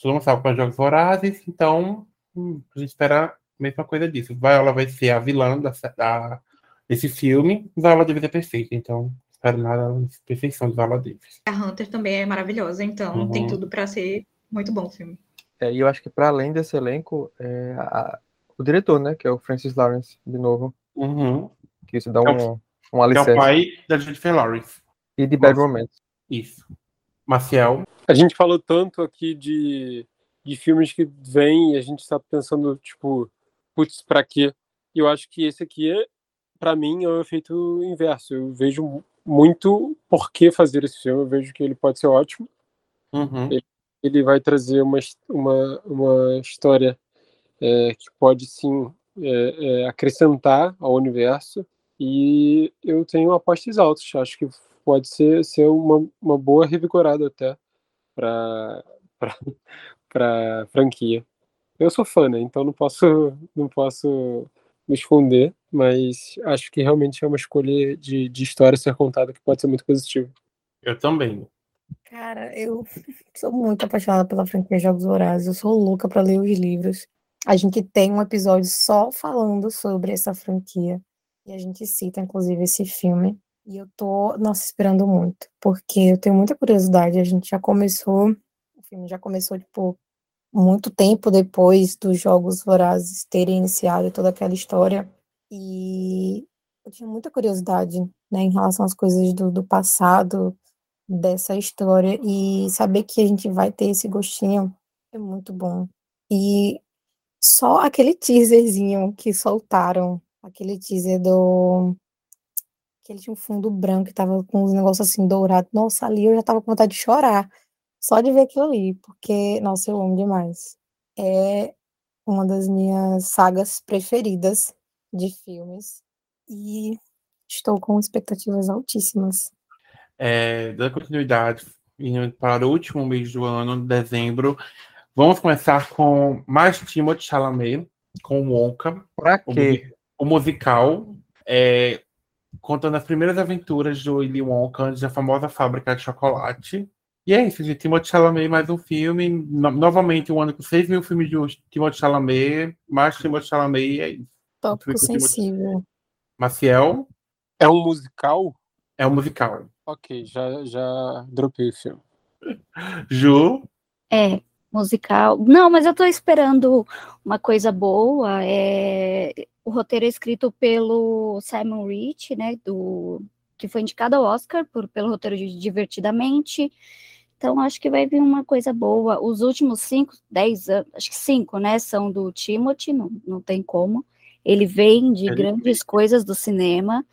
Todo mundo sabe para jogos vorazes, então hum, a gente espera a mesma coisa disso. Viola vai ser a vilã da, da, desse filme, Viola deve ser perfeita, então espero nada perfeição de Viola Davis. A Hunter também é maravilhosa, então uhum. tem tudo para ser muito bom o filme. É, e eu acho que para além desse elenco, é a, o diretor, né, que é o Francis Lawrence, de novo, uhum. que isso dá um, é um alicerce. é o pai da Jennifer Lawrence. E de Bad Romance. Isso. Maciel. A gente falou tanto aqui de, de filmes que vêm e a gente está pensando, tipo, putz, pra quê? E eu acho que esse aqui, é, para mim, é o efeito inverso. Eu vejo muito por que fazer esse filme. Eu vejo que ele pode ser ótimo. Uhum. Ele, ele, vai trazer uma, uma, uma história é, que pode sim é, é, acrescentar ao universo. E eu tenho apostas altas. Acho que pode ser, ser uma, uma boa revigorada até para pra franquia. Eu sou fã, né? Então não posso, não posso me esconder, mas acho que realmente é uma escolha de, de história ser contada que pode ser muito positiva. Eu também. Cara, eu sou muito apaixonada pela franquia Jogos Vorazes. Eu sou louca para ler os livros. A gente tem um episódio só falando sobre essa franquia. E a gente cita, inclusive, esse filme. E eu tô, nossa, esperando muito. Porque eu tenho muita curiosidade. A gente já começou, o filme já começou, tipo, muito tempo depois dos Jogos Vorazes terem iniciado toda aquela história. E eu tinha muita curiosidade, né, em relação às coisas do, do passado dessa história. E saber que a gente vai ter esse gostinho é muito bom. E só aquele teaserzinho que soltaram, aquele teaser do. que ele tinha um fundo branco que tava com uns negócios assim dourados. Nossa, ali eu já tava com vontade de chorar. Só de ver aquilo ali, porque, nossa, eu amo demais. É uma das minhas sagas preferidas de filmes. E estou com expectativas altíssimas. É, dando continuidade, indo para o último mês do ano, dezembro, vamos começar com mais Timothée Chalamet, com Wonka. Pra quê? O, o musical, é, contando as primeiras aventuras do Willy Wonka antes da famosa fábrica de chocolate. E é isso, gente. Timothée Chalamet, mais um filme. No- novamente, um ano com 6 mil filmes de Timothée Chalamet. Mais Timothée Chalamet, e é isso. Tópico sensível. Maciel É um musical? é um musical. Ok, já, já dropei o filme. Ju, É, musical. Não, mas eu tô esperando uma coisa boa. É, o roteiro é escrito pelo Simon Rich, né, do, que foi indicado ao Oscar por, pelo roteiro de Divertidamente. Então, acho que vai vir uma coisa boa. Os últimos cinco, dez anos, acho que cinco, né, são do Timothy, não, não tem como. Ele vem de Ele grandes coisas do cinema.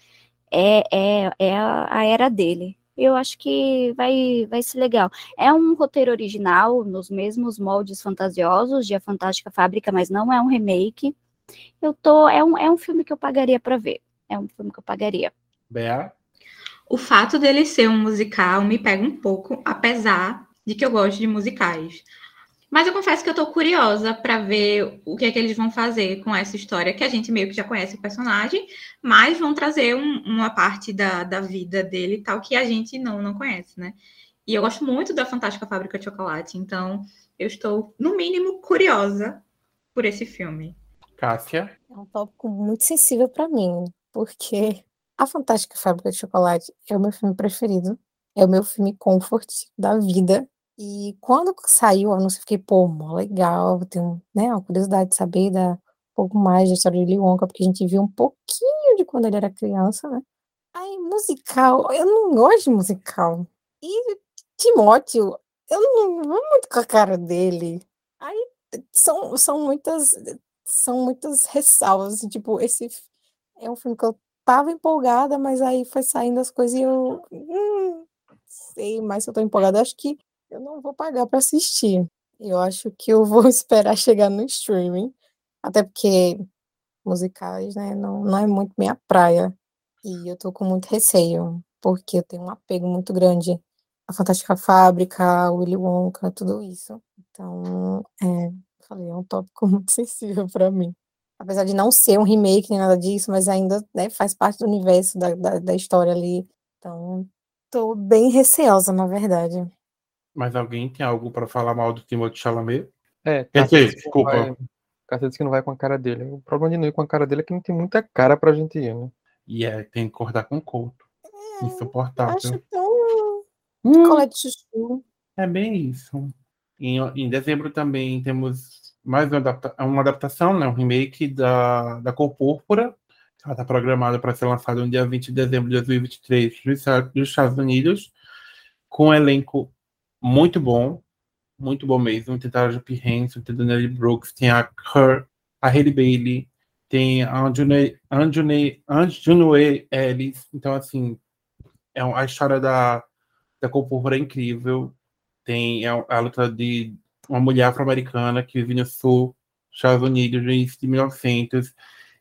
É, é, é a, a era dele. Eu acho que vai, vai ser legal. É um roteiro original, nos mesmos moldes fantasiosos de A Fantástica Fábrica, mas não é um remake. Eu tô. É um, é um filme que eu pagaria para ver. É um filme que eu pagaria. Bea, O fato dele ser um musical me pega um pouco, apesar de que eu gosto de musicais. Mas eu confesso que eu tô curiosa para ver o que é que eles vão fazer com essa história, que a gente meio que já conhece o personagem, mas vão trazer um- uma parte da, da vida dele tal que a gente não, não conhece, né? E eu gosto muito da Fantástica Fábrica de Chocolate, então eu estou, no mínimo, curiosa por esse filme. Cássia, É um tópico muito sensível para mim, porque A Fantástica Fábrica de Chocolate é o meu filme preferido, é o meu filme comfort da vida. E quando saiu o anúncio, eu fiquei, pô, legal, tenho, né, uma curiosidade de saber da, um pouco mais da história de Willy Wonka, porque a gente viu um pouquinho de quando ele era criança, né? Aí, musical, eu não gosto de musical. E Timóteo, eu não vou muito com a cara dele. Aí, são, são muitas são muitas ressalvas, assim, tipo, esse é um filme que eu tava empolgada, mas aí foi saindo as coisas e eu hum, sei mais se eu tô empolgada, acho que eu não vou pagar pra assistir. Eu acho que eu vou esperar chegar no streaming, até porque musicais, né, não, não é muito minha praia. E eu tô com muito receio, porque eu tenho um apego muito grande à Fantástica Fábrica, Willy Wonka, tudo isso. Então, é, falei, é um tópico muito sensível para mim. Apesar de não ser um remake nem nada disso, mas ainda né, faz parte do universo da, da, da história ali. Então, tô bem receosa, na verdade. Mais alguém tem algo para falar mal do Timothée Chalamet? É, Quer dizer, desculpa. vai- disse que não vai com a cara dele. O problema de não ir com a cara dele é que não tem muita cara pra gente ir, né? E é, tem que acordar com o Couto. É, Insuportável. acho tão Hum, colete de chuchu. é bem isso. Em, em dezembro também temos mais uma, adapta- uma adaptação, né, um remake da, da Cor Púrpura. Ela está programada para ser lançada no dia 20 de dezembro de 2023 nos Esta- nos Estados Unidos, com um elenco muito bom, muito bom mesmo. Tem Tara P. Henson, tem Danielle Brooks, tem a Her, a Hailey Bailey, tem a Anjune, Ellis. Então, assim, é a história da, da Cor Púrpura é incrível. Tem a, a luta de uma mulher afro-americana que vive no sul dos Estados Unidos no início de 1900.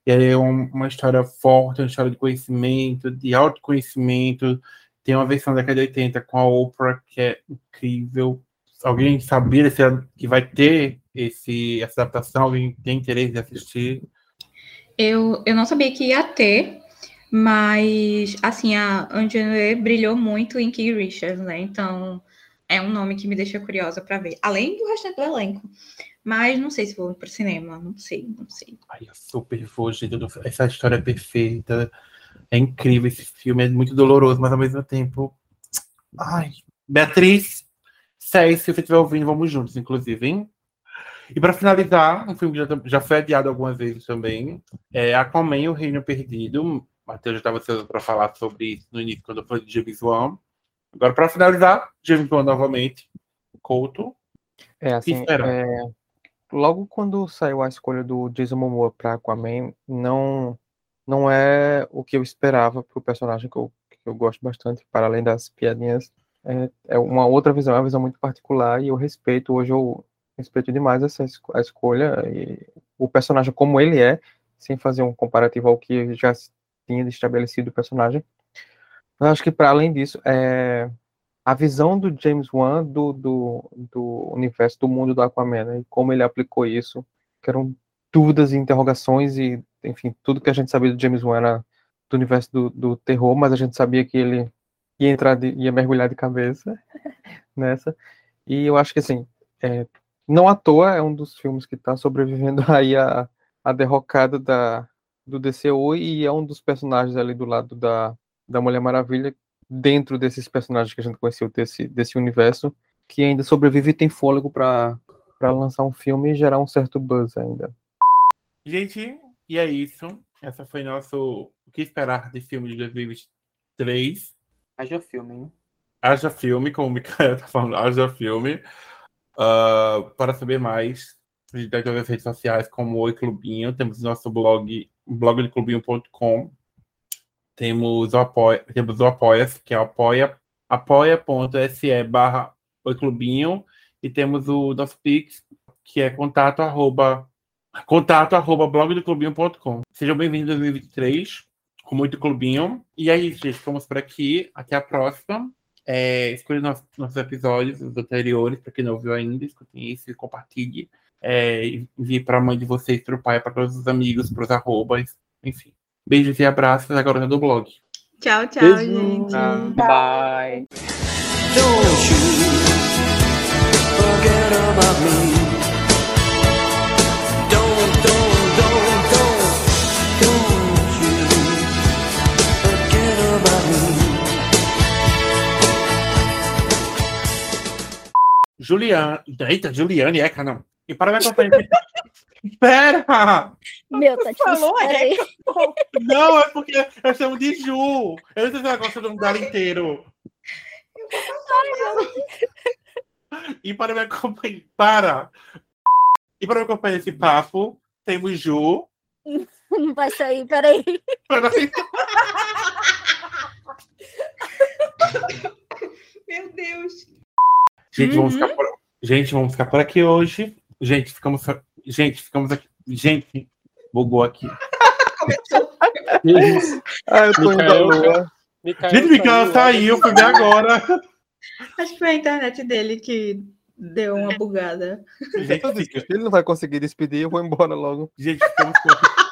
E é um- uma história forte, uma história de conhecimento, de autoconhecimento. Tem uma versão da década de 80 com a Oprah, que é incrível. Alguém sabia que vai ter esse, essa adaptação? Alguém tem interesse de assistir? Eu, eu não sabia que ia ter, mas, assim, a Angelina brilhou muito em Key Richards, né? Então, é um nome que me deixa curiosa para ver. Além do restante do elenco. Mas não sei se vou para o cinema, não sei, não sei. Ai, eu super vou, gente. Essa história é perfeita. É incrível esse filme, é muito doloroso, mas ao mesmo tempo. Ai, Beatriz, Sei, se você estiver ouvindo, vamos juntos, inclusive, hein? E para finalizar, um filme que já, já foi adiado algumas vezes também, é Aquaman, O Reino Perdido. Matheus já estava ansioso para falar sobre isso no início, quando eu falei de James Wan. Agora, para finalizar, James Wan novamente. Couto. É, assim, é, logo quando saiu a escolha do Jason Momoa para Aquaman, não, não é o que eu esperava para o personagem que eu, que eu gosto bastante, para além das piadinhas. É, é uma outra visão, é uma visão muito particular e eu respeito, hoje eu respeito demais essa a escolha e o personagem como ele é, sem fazer um comparativo ao que já tinha estabelecido o personagem. Mas acho que para além disso, é, a visão do James Wan do, do, do universo, do mundo do Aquaman, né, e como ele aplicou isso, que eram dúvidas e interrogações e, enfim, tudo que a gente sabia do James Wan era do universo do, do terror, mas a gente sabia que ele ia entrar, de, ia mergulhar de cabeça nessa. E eu acho que, assim, é, não à toa é um dos filmes que está sobrevivendo aí a, a derrocada da, do DCU e é um dos personagens ali do lado da, da Mulher Maravilha, dentro desses personagens que a gente conheceu desse, desse universo, que ainda sobrevive e tem fôlego para lançar um filme e gerar um certo buzz ainda. Gente, e é isso. Essa foi nosso O que esperar de filme de 2023. Haja filme, hein? Haja filme, como o Micael tá falando, haja filme. Uh, para saber mais, visitar todas as redes sociais como Oi Clubinho. Temos nosso blog, blogdeclubinho.com. Temos o apoia, temos o apoia que é apoia, apoia.se barra Oi Clubinho. E temos o nosso Pix, que é contato arroba, contato arroba blogdeclubinho.com. Sejam bem-vindos a 2023 com muito clubinho. E é isso, gente. Ficamos por aqui. Até a próxima. É, escolha nossos, nossos episódios, os anteriores, para quem não ouviu ainda, escutem isso e compartilhe. É, envie para a mãe de vocês, para o pai, para todos os amigos, para os arrobas, enfim. Beijos e abraços agora do blog. Tchau, tchau, Beijo. gente. Bye. Don't you forget about me. Juliana. Eita, Juliane, Eca, não. E para me acompanhar. Espera! Meu, tá. Falou, peraí. Não, é porque eu chamo de Ju. Eu não sei se ela gosta do dela inteiro. E para me acompanhar. Para! E para me acompanhar esse papo, temos Ju. Não vai sair, peraí. Peraí. Meu Deus. Gente, vamos ficar por... Gente, vamos ficar por aqui hoje. Gente, ficamos. Gente, ficamos aqui. Gente, bugou aqui. Ah, eu tô indo à Micael, lua. Micael Gente, Micael saiu, fui ver agora. Acho que foi a internet dele que deu uma bugada. Gente, Eu disse, Ele não vai conseguir despedir, eu vou embora logo. gente ficamos por aqui.